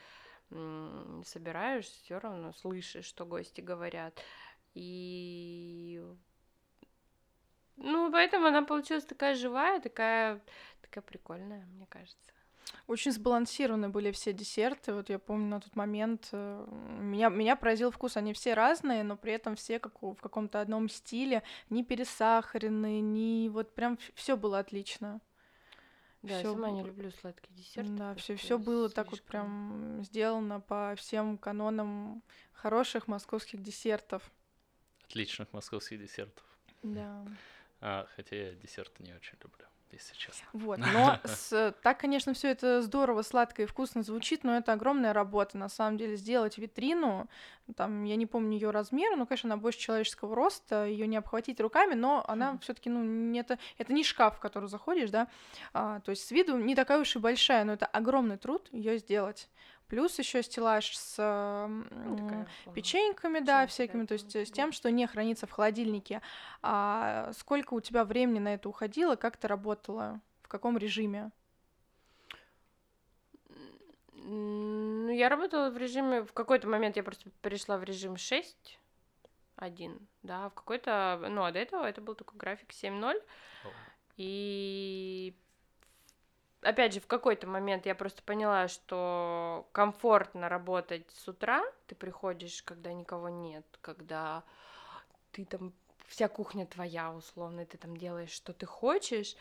собираешь, все равно слышишь, что гости говорят. И ну, поэтому она получилась такая живая, такая, такая прикольная, мне кажется. Очень сбалансированы были все десерты, вот я помню на тот момент, э, меня, меня поразил вкус, они все разные, но при этом все как в каком-то одном стиле, не пересахаренные, не вот прям все было отлично. Да, Всё я сама не люблю сладкие десерты. Да, все, все было так вот слишком. прям сделано по всем канонам хороших московских десертов. Отличных московских десертов. Да. А, хотя я десерты не очень люблю, если честно. Вот, но с- так, конечно, все это здорово, сладко и вкусно звучит, но это огромная работа, на самом деле, сделать витрину, там, я не помню ее размера, но, конечно, она больше человеческого роста, ее не обхватить руками, но она Мгм. все таки ну, не это, это не шкаф, в который заходишь, да, а, то есть с виду не такая уж и большая, но это огромный труд ее сделать. Плюс еще стеллаж с Ну, такая, печеньками, да, печеньки, всякими, то есть э, с тем, что не хранится в холодильнике. А сколько у тебя времени на это уходило? Как ты работала? В каком режиме? Ну, я работала в режиме... В какой-то момент я просто перешла в режим 6, 1, да, в какой-то... Ну, а до этого это был такой график 7.0, и опять же, в какой-то момент я просто поняла, что комфортно работать с утра. Ты приходишь, когда никого нет, когда ты там вся кухня твоя, условно, и ты там делаешь, что ты хочешь.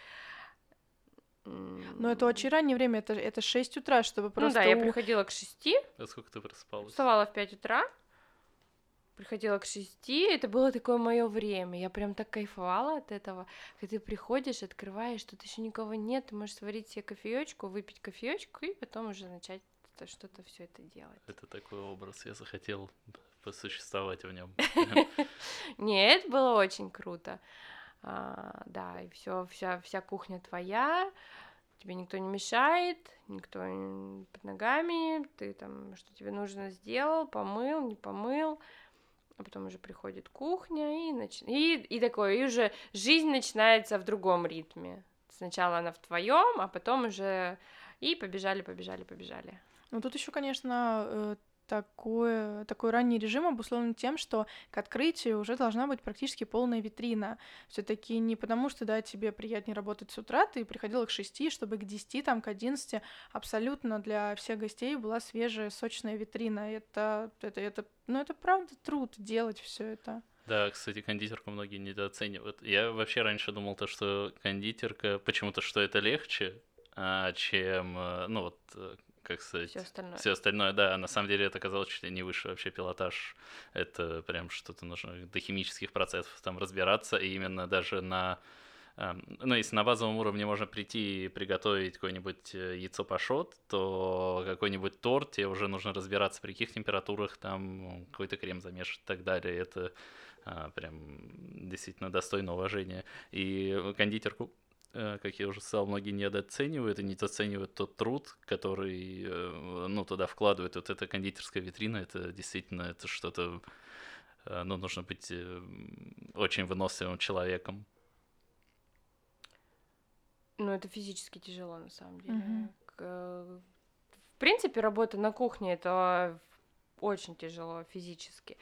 Но это очень раннее время, это, это 6 утра, чтобы Ну просто... да, я приходила к 6, А сколько ты просыпалась? вставала в 5 утра, приходила к 6, это было такое мое время. Я прям так кайфовала от этого. Когда ты приходишь, открываешь, тут еще никого нет, ты можешь сварить себе кофеечку, выпить кофеечку и потом уже начать то- что-то все это делать. Это такой образ, я захотел посуществовать в нем. Не, это было очень круто. А, да, и все, вся, вся кухня твоя, тебе никто не мешает, никто под ногами, ты там, что тебе нужно, сделал, помыл, не помыл, а потом уже приходит кухня, и, нач... и, и такое, и уже жизнь начинается в другом ритме. Сначала она в твоем, а потом уже и побежали, побежали, побежали. Ну, тут еще, конечно, э, такое, такой ранний режим обусловлен тем, что к открытию уже должна быть практически полная витрина. все таки не потому, что, да, тебе приятнее работать с утра, ты приходила к 6, чтобы к 10, там, к 11 абсолютно для всех гостей была свежая, сочная витрина. Это, это, это, ну, это правда труд делать все это. Да, кстати, кондитерку многие недооценивают. Я вообще раньше думал то, что кондитерка, почему-то, что это легче, а, чем, э, ну вот, э, как сказать, Все остальное. все остальное, да, а на самом деле это оказалось чуть ли не выше вообще пилотаж. Это прям что-то нужно до химических процессов там разбираться, и именно даже на эм, ну, если на базовом уровне можно прийти и приготовить какое-нибудь э, яйцо пашот, то какой-нибудь торт тебе уже нужно разбираться, при каких температурах там какой-то крем замешивать и так далее. Это а, прям действительно достойно уважения. И кондитерку э, как я уже сказал, многие недооценивают и недооценивают тот труд, который, э, ну, туда вкладывают. Вот эта кондитерская витрина, это действительно, это что-то, э, ну, нужно быть э, очень выносливым человеком. Ну, это физически тяжело, на самом деле. Э, В принципе, работа на кухне это очень тяжело физически.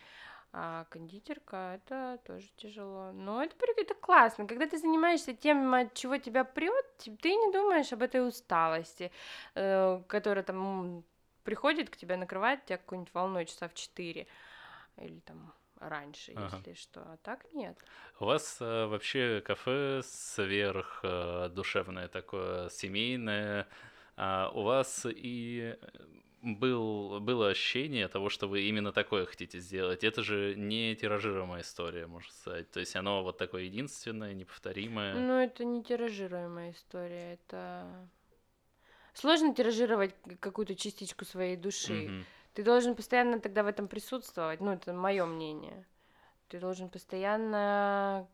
А кондитерка это тоже тяжело. Но это, это классно. Когда ты занимаешься тем, от чего тебя прет, ты не думаешь об этой усталости, э, которая там приходит к тебе, накрывает тебя какой-нибудь волной часа в 4 или там раньше, Ага. если что. А так нет. У вас э, вообще кафе сверх э, душевное такое, семейное. А у вас и был, было ощущение того, что вы именно такое хотите сделать. Это же не тиражируемая история, можно сказать. То есть оно вот такое единственное, неповторимое. Ну, это не тиражируемая история, это... Сложно тиражировать какую-то частичку своей души. Мгм. Ты должен постоянно тогда в этом присутствовать. Ну, это мое мнение. Ты должен постоянно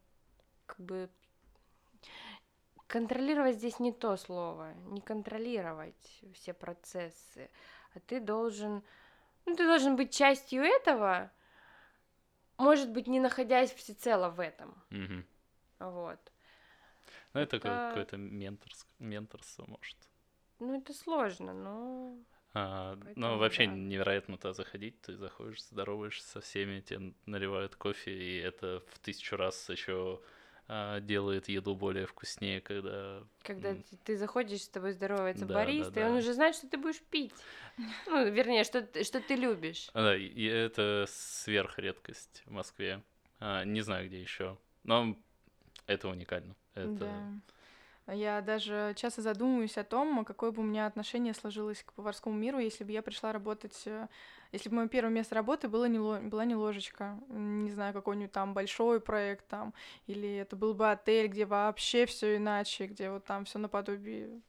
как бы контролировать здесь не то слово, не контролировать все процессы, а ты должен, ну, ты должен быть частью этого, может быть, не находясь всецело в этом, Мгм. вот. Ну, это, Это- какое-то менторс- менторство, может. Ну, это сложно, но А, ну, вообще да. невероятно туда заходить. Ты заходишь, здороваешься со всеми, тебе наливают кофе, и это в тысячу раз еще делает еду более вкуснее, когда... когда ты, заходишь, с тобой здоровается Да, бариста, да, и он да. уже знает, что ты будешь пить. Ну, вернее, что, что ты любишь. А, Да, и это сверхредкость в Москве. А, не знаю, где еще. Но это уникально. Это... Да. Я даже часто задумываюсь о том, какое бы у меня отношение сложилось к поварскому миру, если бы я пришла работать, э, если бы мое первое место работы было не была не ложечка, не знаю, какой-нибудь там большой проект там, или это был бы отель, где вообще все иначе, где вот там все наподобие.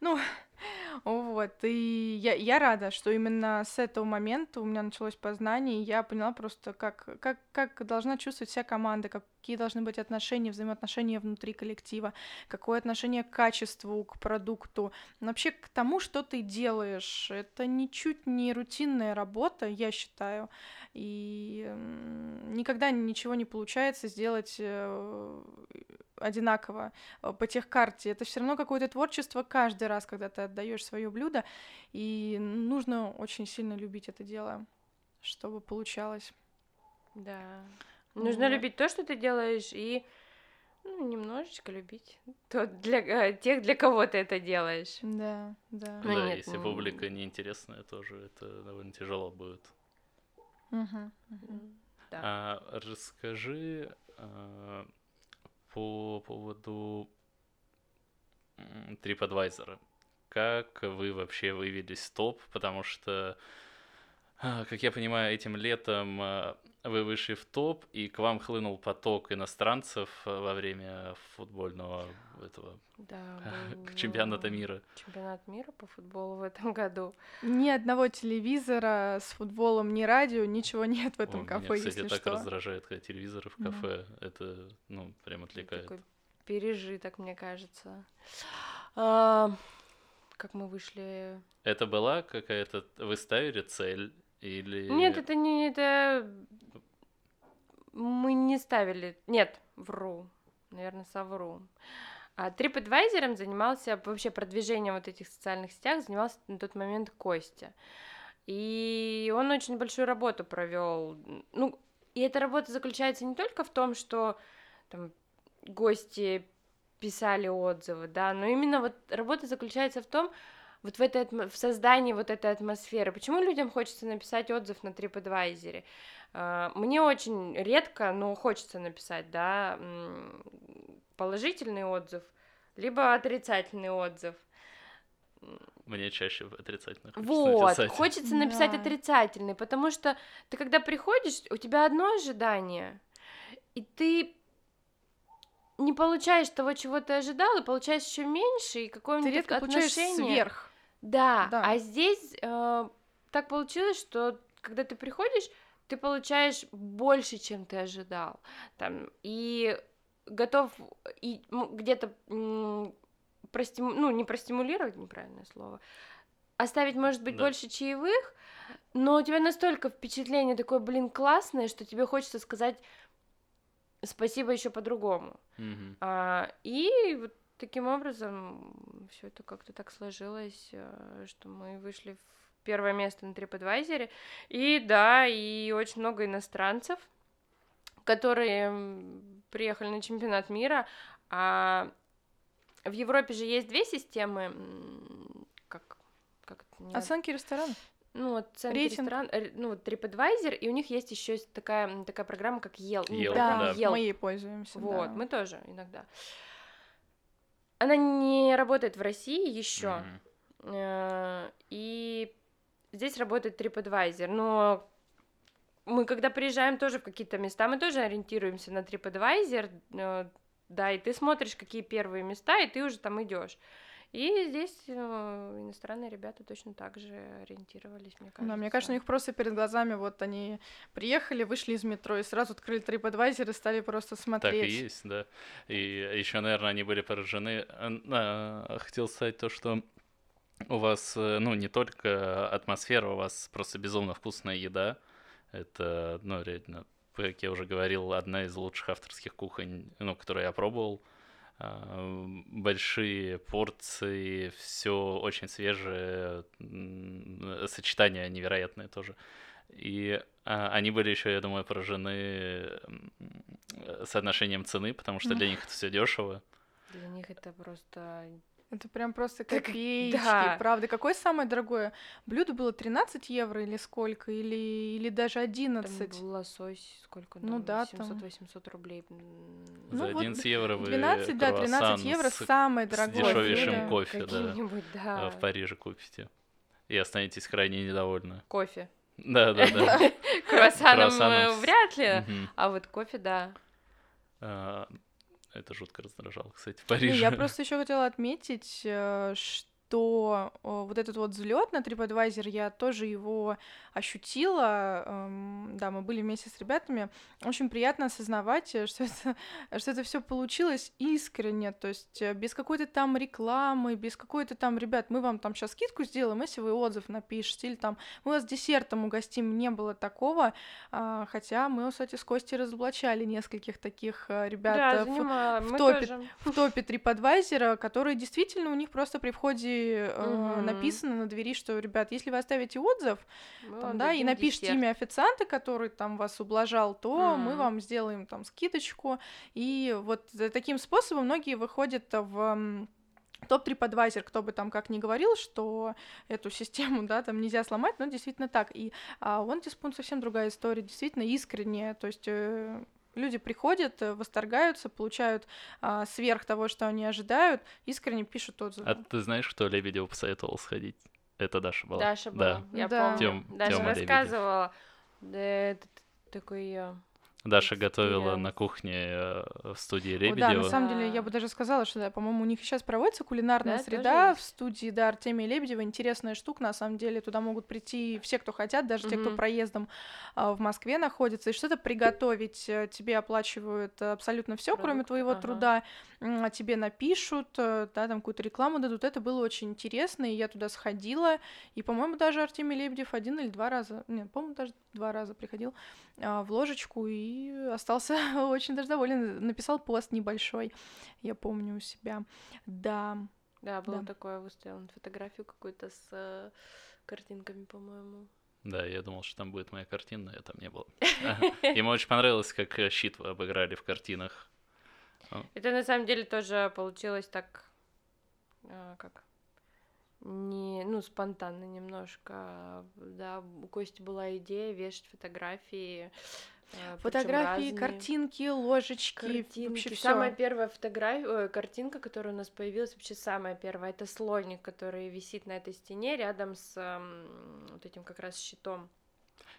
Ну, Вот, и я, я рада, что именно с этого момента у меня началось познание, и я поняла просто, как, как, как должна чувствовать вся команда, какие должны быть отношения, взаимоотношения внутри коллектива, какое отношение к качеству, к продукту, вообще к тому, что ты делаешь. Это ничуть не рутинная работа, я считаю, и никогда ничего не получается сделать э, одинаково э, по техкарте. Это все равно какое-то творчество каждый раз, когда ты отдаешь свое блюдо, и нужно очень сильно любить это дело, чтобы получалось. Да. Нужно вот. любить то, что ты делаешь, и ну, немножечко любить то для э, тех, для кого ты это делаешь. Да, да. Ну, да, нет, если ну... публика неинтересная, тоже это довольно тяжело будет. Угу, угу. Да. А, расскажи а, по поводу TripAdvisor. Как вы вообще вывелись в топ? Потому что, как я понимаю, этим летом а, вы вышли в топ, и к вам хлынул поток иностранцев а, во время футбольного этого да, чемпионата мира. Чемпионат мира по футболу в этом году. Ни одного телевизора с футболом, ни радио, ничего нет в этом О, кафе, меня, кстати, если так что. раздражает, когда телевизоры в кафе. Mm. Это, ну, прям отвлекает. Такой пережиток, мне кажется. А, как мы вышли... Это была какая-то... Вы ставили цель или... Нет, это не... Это... Мы не ставили... Нет, вру. Наверное, совру. А TripAdvisor занимался вообще продвижением вот этих социальных сетях, занимался на тот момент Костя. И он очень большую работу провел. Ну, и эта работа заключается не только в том, что там гости писали отзывы, да, но именно вот работа заключается в том, вот в, этой, в создании вот этой атмосферы. Почему людям хочется написать отзыв на TripAdvisor? А, мне очень редко, но хочется написать, да, положительный отзыв, либо отрицательный отзыв. Мне чаще отрицательно хочется вот, написать. хочется написать да. отрицательный, потому что ты когда приходишь, у тебя одно ожидание, и ты не получаешь того, чего ты ожидал, и получаешь еще меньше, и какое-нибудь Ты редко отношение. получаешь сверх. Да, да. а здесь э, так получилось, что когда ты приходишь, ты получаешь больше, чем ты ожидал, там, и готов и где-то простим... ну, не простимулировать, неправильное слово, оставить, может быть, да. больше чаевых, но у тебя настолько впечатление такое, блин, классное, что тебе хочется сказать спасибо еще по-другому. Mm-hmm. А, и вот таким образом все это как-то так сложилось, э, что мы вышли в первое место на TripAdvisor. И да, и очень много иностранцев, которые приехали на чемпионат мира. А в Европе же есть две системы, как, как это не... Оценки ресторанов? Ну, вот Рейтинг. ресторан, ну, вот TripAdvisor, и у них есть еще такая, такая программа, как Yelp. Yelp, да, Yelp. мы ей пользуемся, Вот, да. мы тоже иногда. Она не работает в России еще, mm-hmm. и здесь работает TripAdvisor, но мы, когда приезжаем тоже в какие-то места, мы тоже ориентируемся на TripAdvisor, э, да, и ты смотришь, какие первые места, и ты уже там идешь. И здесь э, иностранные ребята точно так же ориентировались, мне кажется. Да, мне кажется, у них просто перед глазами вот они приехали, вышли из метро и сразу открыли TripAdvisor и стали просто смотреть. Так и есть, да. И еще, наверное, они были поражены. А, хотел сказать то, что у вас, э, ну, не только атмосфера, у вас просто безумно вкусная еда. Это, ну, реально, как я уже говорил, одна из лучших авторских кухонь, ну, которую я пробовал. А, большие порции, все очень свежее, сочетание невероятное тоже. И а, они были еще, я думаю, поражены соотношением цены, потому что для них это все дешево. Для них это просто это прям просто копеечки, да. правда. Какое самое дорогое блюдо было? 13 евро или сколько? Или, или даже 11? Там лосось, сколько? Ну да, 700-800 рублей. За 11 вот евро вы 12, да, 13 евро самое дорогое. С дешевейшим кофе, да, да, в Париже купите. И останетесь крайне недовольны. Кофе. Да, да, да. Круассаном э, вряд ли, а вот кофе, да. Это жутко раздражало, кстати, в Париже. Я просто еще хотела отметить, э, что то вот этот вот взлет на TripAdvisor, я тоже его ощутила. Эм, да, мы были вместе с ребятами. Очень приятно осознавать, э, что это, что это все получилось искренне, то есть э, без какой-то там рекламы, без какой-то там, ребят, мы вам там сейчас скидку сделаем, если вы отзыв напишете, или там мы вас десертом угостим, не было такого, а, хотя мы, кстати, с Костей разоблачали нескольких таких ребят да, в, в, топе, в топе TripAdvisor, которые действительно у них просто при входе э, написано на двери, что, ребят, если вы оставите отзыв, мы там, да, и напишите десерт. имя официанта, который там вас ублажал, то mm-hmm. мы вам сделаем там скидочку. И вот таким способом многие выходят в топ TripAdvisor, кто бы там как ни говорил, что эту систему, да, там нельзя сломать, но действительно так. И а, One Teaspoon совсем другая история, действительно искренняя, то есть э, люди приходят, э, восторгаются, получают а, сверх того, что они ожидают, искренне пишут отзывы. А ты знаешь, что Лебедев посоветовал сходить? Это Даша была. Даша была, да. я да. помню. Тем, Даша Тёма рассказывала. Да, это такой я Даша готовила на кухне э, в студии Лебедева. О, да, на самом деле, я бы даже сказала, что, да, по-моему, у них сейчас проводится кулинарная да, среда в студии, да, Артемия Лебедева. Интересная штука, на самом деле. Туда могут прийти все, кто хотят, даже mm-hmm. те, кто проездом а, в Москве находится, и что-то приготовить. Э, тебе оплачивают абсолютно все, кроме твоего ага. труда. А тебе напишут, э, да, там какую-то рекламу дадут. Это было очень интересно, и я туда сходила. И, по-моему, даже Артемий Лебедев один или два раза, нет, по-моему, даже два раза приходил а, в ложечку и остался очень даже доволен. Написал пост небольшой, я помню у себя. Да. Да, было да. такое, выставил фотографию какую-то с э, картинками, по-моему. Да, я думал, что там будет моя картина, но я там не был. Ему очень понравилось, как э, щит обыграли в картинах. Это на самом деле тоже получилось так, э, как не, ну, спонтанно немножко, да, у Кости была идея вешать фотографии, э, Фотографии, картинки, ложечки, картинки. вообще всё. Самая первая фотография, картинка, которая у нас появилась, вообще самая первая, это слоник, который висит на этой стене рядом с вот этим как раз щитом.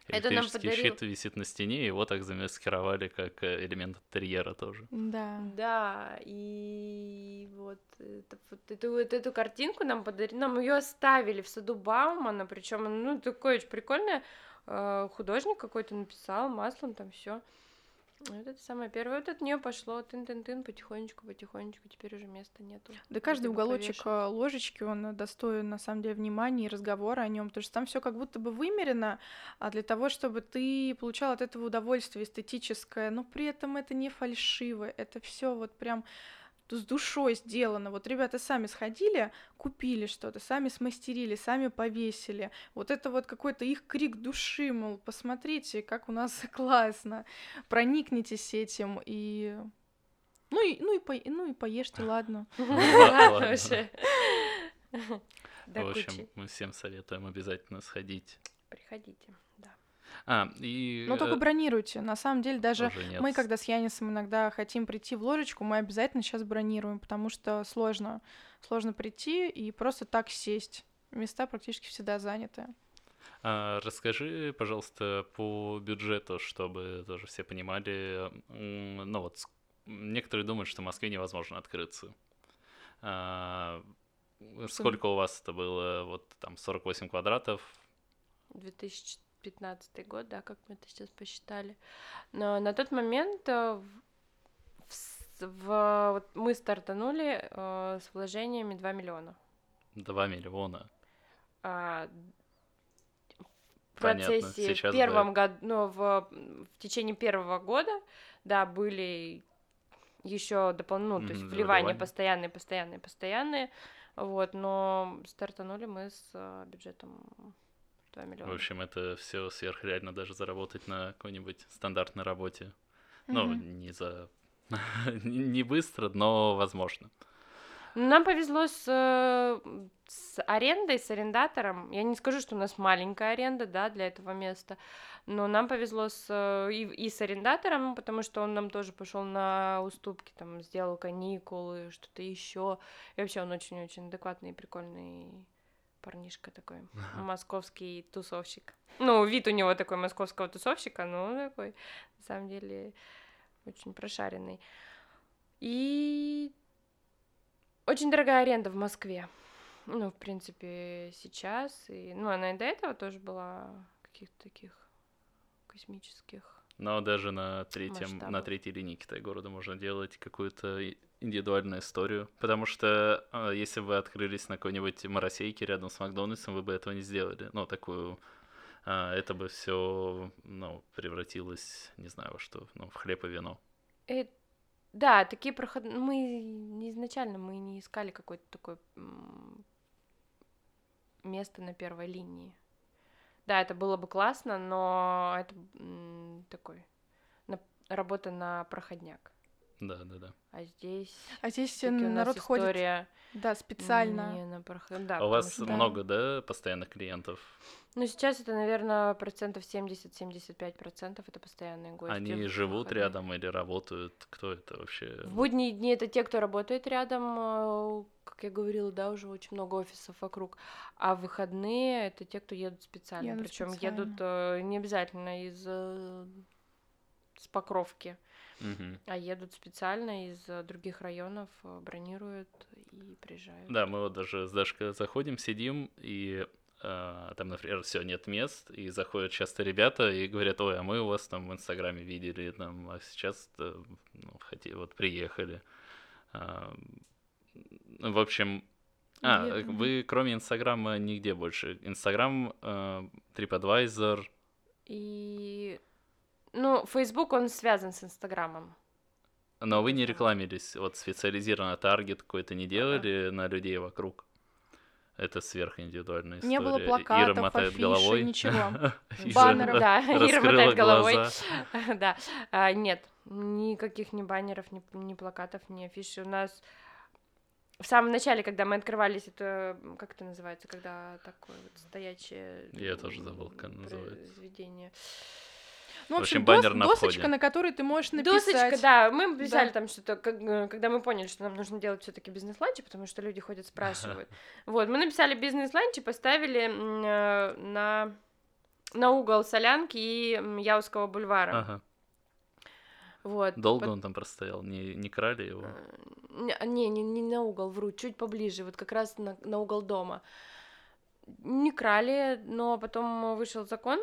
Это нам подарил... щит висит на стене, его так замаскировали как э, элемент интерьера тоже. Да. Да, и вот, это, вот эту, вот эту картинку нам подарили, нам ее оставили в саду Баумана, причем, ну, такое очень прикольное, художник какой-то написал маслом там все. Вот это самое первое. Вот от нее пошло тын-тын-тын, потихонечку, потихонечку, теперь уже места нету. Да каждый уголочек повешу. А, ложечки, он достоин, на самом деле, внимания и разговора о нем, потому что там все как будто бы вымерено, а для того, чтобы ты получал от этого удовольствие эстетическое, но при этом это не фальшиво, это все вот прям с душой сделано. Вот ребята сами сходили, купили что-то, сами смастерили, сами повесили. Вот это вот какой-то их крик души, мол, посмотрите, как у нас классно, проникнитесь этим и... Ну и, ну и, по, ну и поешьте, ладно. вообще. В общем, мы всем советуем обязательно сходить. Приходите. А, и... Ну, только э, бронируйте. На самом деле, даже мы, когда с Янисом иногда хотим прийти в ложечку, мы обязательно сейчас бронируем, потому что сложно, сложно прийти и просто так сесть. Места практически всегда заняты. А, расскажи, пожалуйста, по бюджету, чтобы тоже все понимали. Ну вот, некоторые думают, что в Москве невозможно открыться. А, сколько у вас это было? Вот там 48 квадратов? 2004 15 год, да, как мы это сейчас посчитали. Но на тот момент э, в, в, вот мы стартанули э, с вложениями 2 миллиона. 2 миллиона. А, в процессе в первом да. году, ну, в, в течение первого года, да, были еще дополнительные, ну, то есть вливания постоянные, постоянные, постоянные, вот, но стартанули мы с э, бюджетом 2 миллиона. В общем, это все сверхреально даже заработать на какой-нибудь стандартной работе. Mm-hmm. Ну, не за... не быстро, но возможно. Нам повезло с, с арендой, с арендатором. Я не скажу, что у нас маленькая аренда, да, для этого места, но нам повезло с, и, и с арендатором, потому что он нам тоже пошел на уступки, там, сделал каникулы, что-то еще. И вообще он очень-очень адекватный и прикольный парнишка такой, московский тусовщик. Ну, вид у него такой московского тусовщика, но такой, на самом деле, очень прошаренный. И очень дорогая аренда в Москве. ну, в принципе, сейчас. И, ну, она и до этого тоже была каких-то таких космических. Но даже на третьем, на Масштабов. третьей линии Китай-города можно делать какую-то индивидуальную историю. Потому что а, если бы вы открылись на какой-нибудь Моросейке рядом с Макдональдсом, вы бы этого не сделали. Ну, такую... а, это бы все, ну, превратилось, не знаю во что, ну, в хлеб и вино. Э, да, такие проход... Мы не- изначально мы не искали какое-то такое м, место на первой линии. Да, это было бы классно, но это такой на- работа на проходняк. Да, да, да. А здесь А здесь нас народ ходит, история да, специально. не на проход... да, а у вас что- да. много, да, постоянных клиентов? Ну, сейчас это, наверное, процентов 70-75 процентов это постоянные гости. Они живут выходные. рядом или работают? Кто это вообще? В будние дни это те, кто работает рядом, э, как я говорила, да, уже очень много офисов вокруг. А в выходные это те, кто едут специально. Причем едут э, не обязательно из э, с Покровки, Мгм. а едут специально из э, других районов, э, бронируют и приезжают. Да, мы вот даже с Дашкой заходим, сидим, и э, там, например, все, нет мест, и заходят часто ребята и говорят, ой, а мы у вас там в Инстаграме видели, там, а сейчас э, ну, хоти- вот приехали. Ну, в общем, а, Нет, э, вы кроме Инстаграма нигде больше. Инстаграм, э, TripAdvisor, И ну, Facebook он связан с Инстаграмом. но вы не рекламились, вот специализированно таргет какой-то не делали на людей вокруг. Это сверхиндивидуальная история. Не было Ира плакатов, мотает афиши, головой. ничего. Баннеров. Да, Ира мотает головой. Да, а, нет, никаких ни баннеров, ни, плакатов, ни афиши. У нас в самом начале, когда мы открывались, это как это называется, когда такое вот стоячее Я тоже забыл, как называется. произведение. Ну, в В общем, общем, баннер дос- на досочка, входе. на которой ты можешь написать. Досочка, да, мы Да. писали там что-то, э, когда мы поняли, что нам нужно делать все-таки бизнес-ланчи, потому что люди ходят, спрашивают. Вот, мы написали бизнес-ланчи, поставили э, на, на угол Солянки и Яузского бульвара. Ага. Вот. Долго Пот- он там простоял? Не, не крали его? Э, Не, не, не на угол, вру, чуть поближе, вот как раз на, на угол дома. Не крали, но потом вышел закон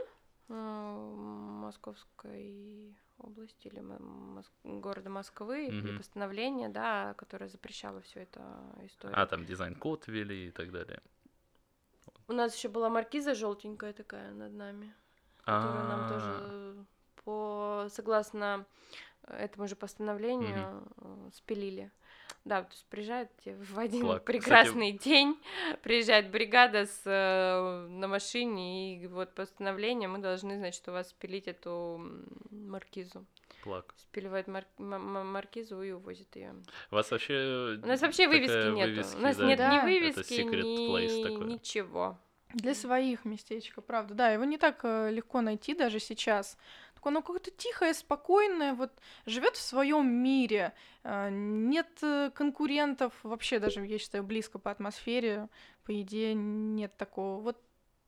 Московской области или м- Мос- города Москвы, и Мгм. постановление, да, которое запрещало всю эту историю. А, там дизайн-код ввели и так далее. У нас еще была маркиза желтенькая такая над нами, которую нам А, тоже по согласно этому же постановлению э, спилили. Да, то есть приезжает тебе в один Флаг. прекрасный день, приезжает бригада с, э, на машине, и вот постановление мы должны, значит, у вас спилить эту маркизу. Плак. Спиливает мар- м- маркизу и увозит ее. У вас вообще... У нас вообще вывески нет. вывески, У нас да, нет Да. ни вывески, ни ничего. Для своих местечко, правда. Да, его не так э, легко найти даже сейчас. Такое, оно какое-то тихое, спокойное, вот живет в своем мире. э, Нет э, конкурентов, вообще даже, я считаю, близко по атмосфере, по еде нет такого. Вот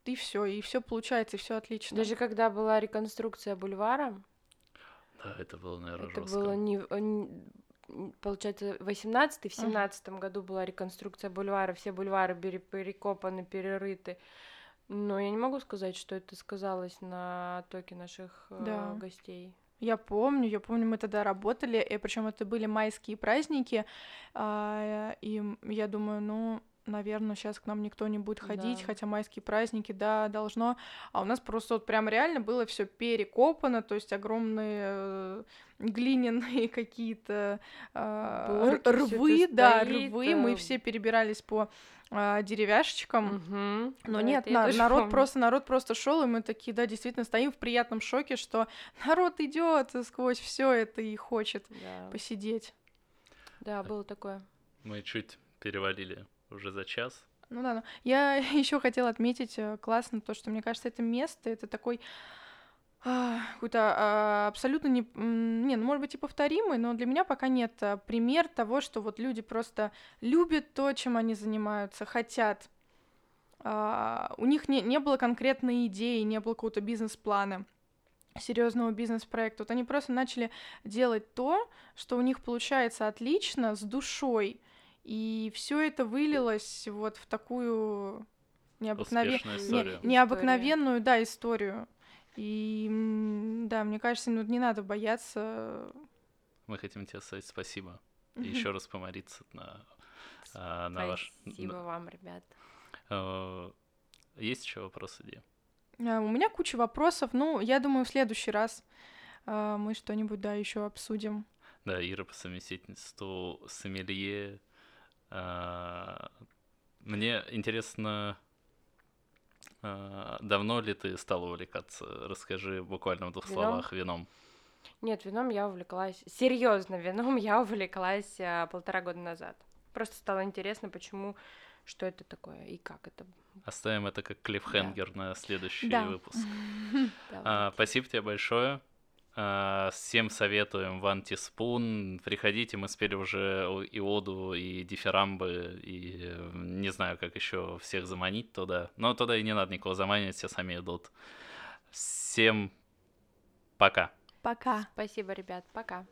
и все, и все получается, и все отлично. Даже когда была реконструкция бульвара, Да, это было, наверное, Это жестко. было не, в- н- получается, 18 в 17 году была реконструкция бульвара, все бульвары пере- перекопаны, перерыты. Но я не могу сказать, что это сказалось на оттоке наших э, Да. гостей. Я помню, я помню, мы тогда работали, и причем это были майские праздники, а, и я думаю, ну, наверное, сейчас к нам никто не будет ходить, Да. хотя майские праздники, да, должно. А у нас просто вот прям реально было все перекопано, то есть огромные э, глиняные какие-то всё рвы, да, стоит, рвы, мы э, все перебирались по а, деревяшечкам. Мгм. Но Да, нет, на- народ помню. просто народ просто шел, и мы такие, да, действительно стоим в приятном шоке, что народ идет сквозь все это и хочет Да. посидеть. Да, было такое. Мы чуть перевалили уже за час. Ну да, ну, я еще хотела отметить э, классно то, что мне кажется, это место, это такой какой-то а, абсолютно не, не, ну может быть и повторимый, но для меня пока нет а, пример того, что вот люди просто любят то, чем они занимаются, хотят. А, у них не, не было конкретной идеи, не было какого-то бизнес-плана серьезного бизнес-проекта. Вот они просто начали делать то, что у них получается отлично, с душой. И все это вылилось вот в такую необыкновен... Не- необыкновенную, да, историю. И да, мне кажется, ну, не надо бояться. Мы хотим тебе сказать спасибо. И еще раз помолиться на, а, на ваш... Спасибо вам, ребят. э, Есть еще вопросы, Ди? А, У меня куча вопросов. Ну, я думаю, в следующий раз а, мы что-нибудь, да, еще обсудим. Да, Ира по совместительству сомелье. А, Мне интересно, а, давно ли ты стала увлекаться? Расскажи буквально в двух Вином? словах вином. Нет, вином я увлеклась. Серьезно, вином я увлеклась а, полтора года назад. Просто стало интересно, почему, что это такое и как это. Оставим это как клиффхенгер на следующий Да. выпуск. А, спасибо тебе большое. А, всем советуем Ван Тиспун. Приходите, мы спели уже и оду, и дифирамбы, и не знаю, как еще всех заманить туда. Но туда и не надо никого заманивать, все сами идут. Всем пока. Пока. Спасибо, ребят. Пока.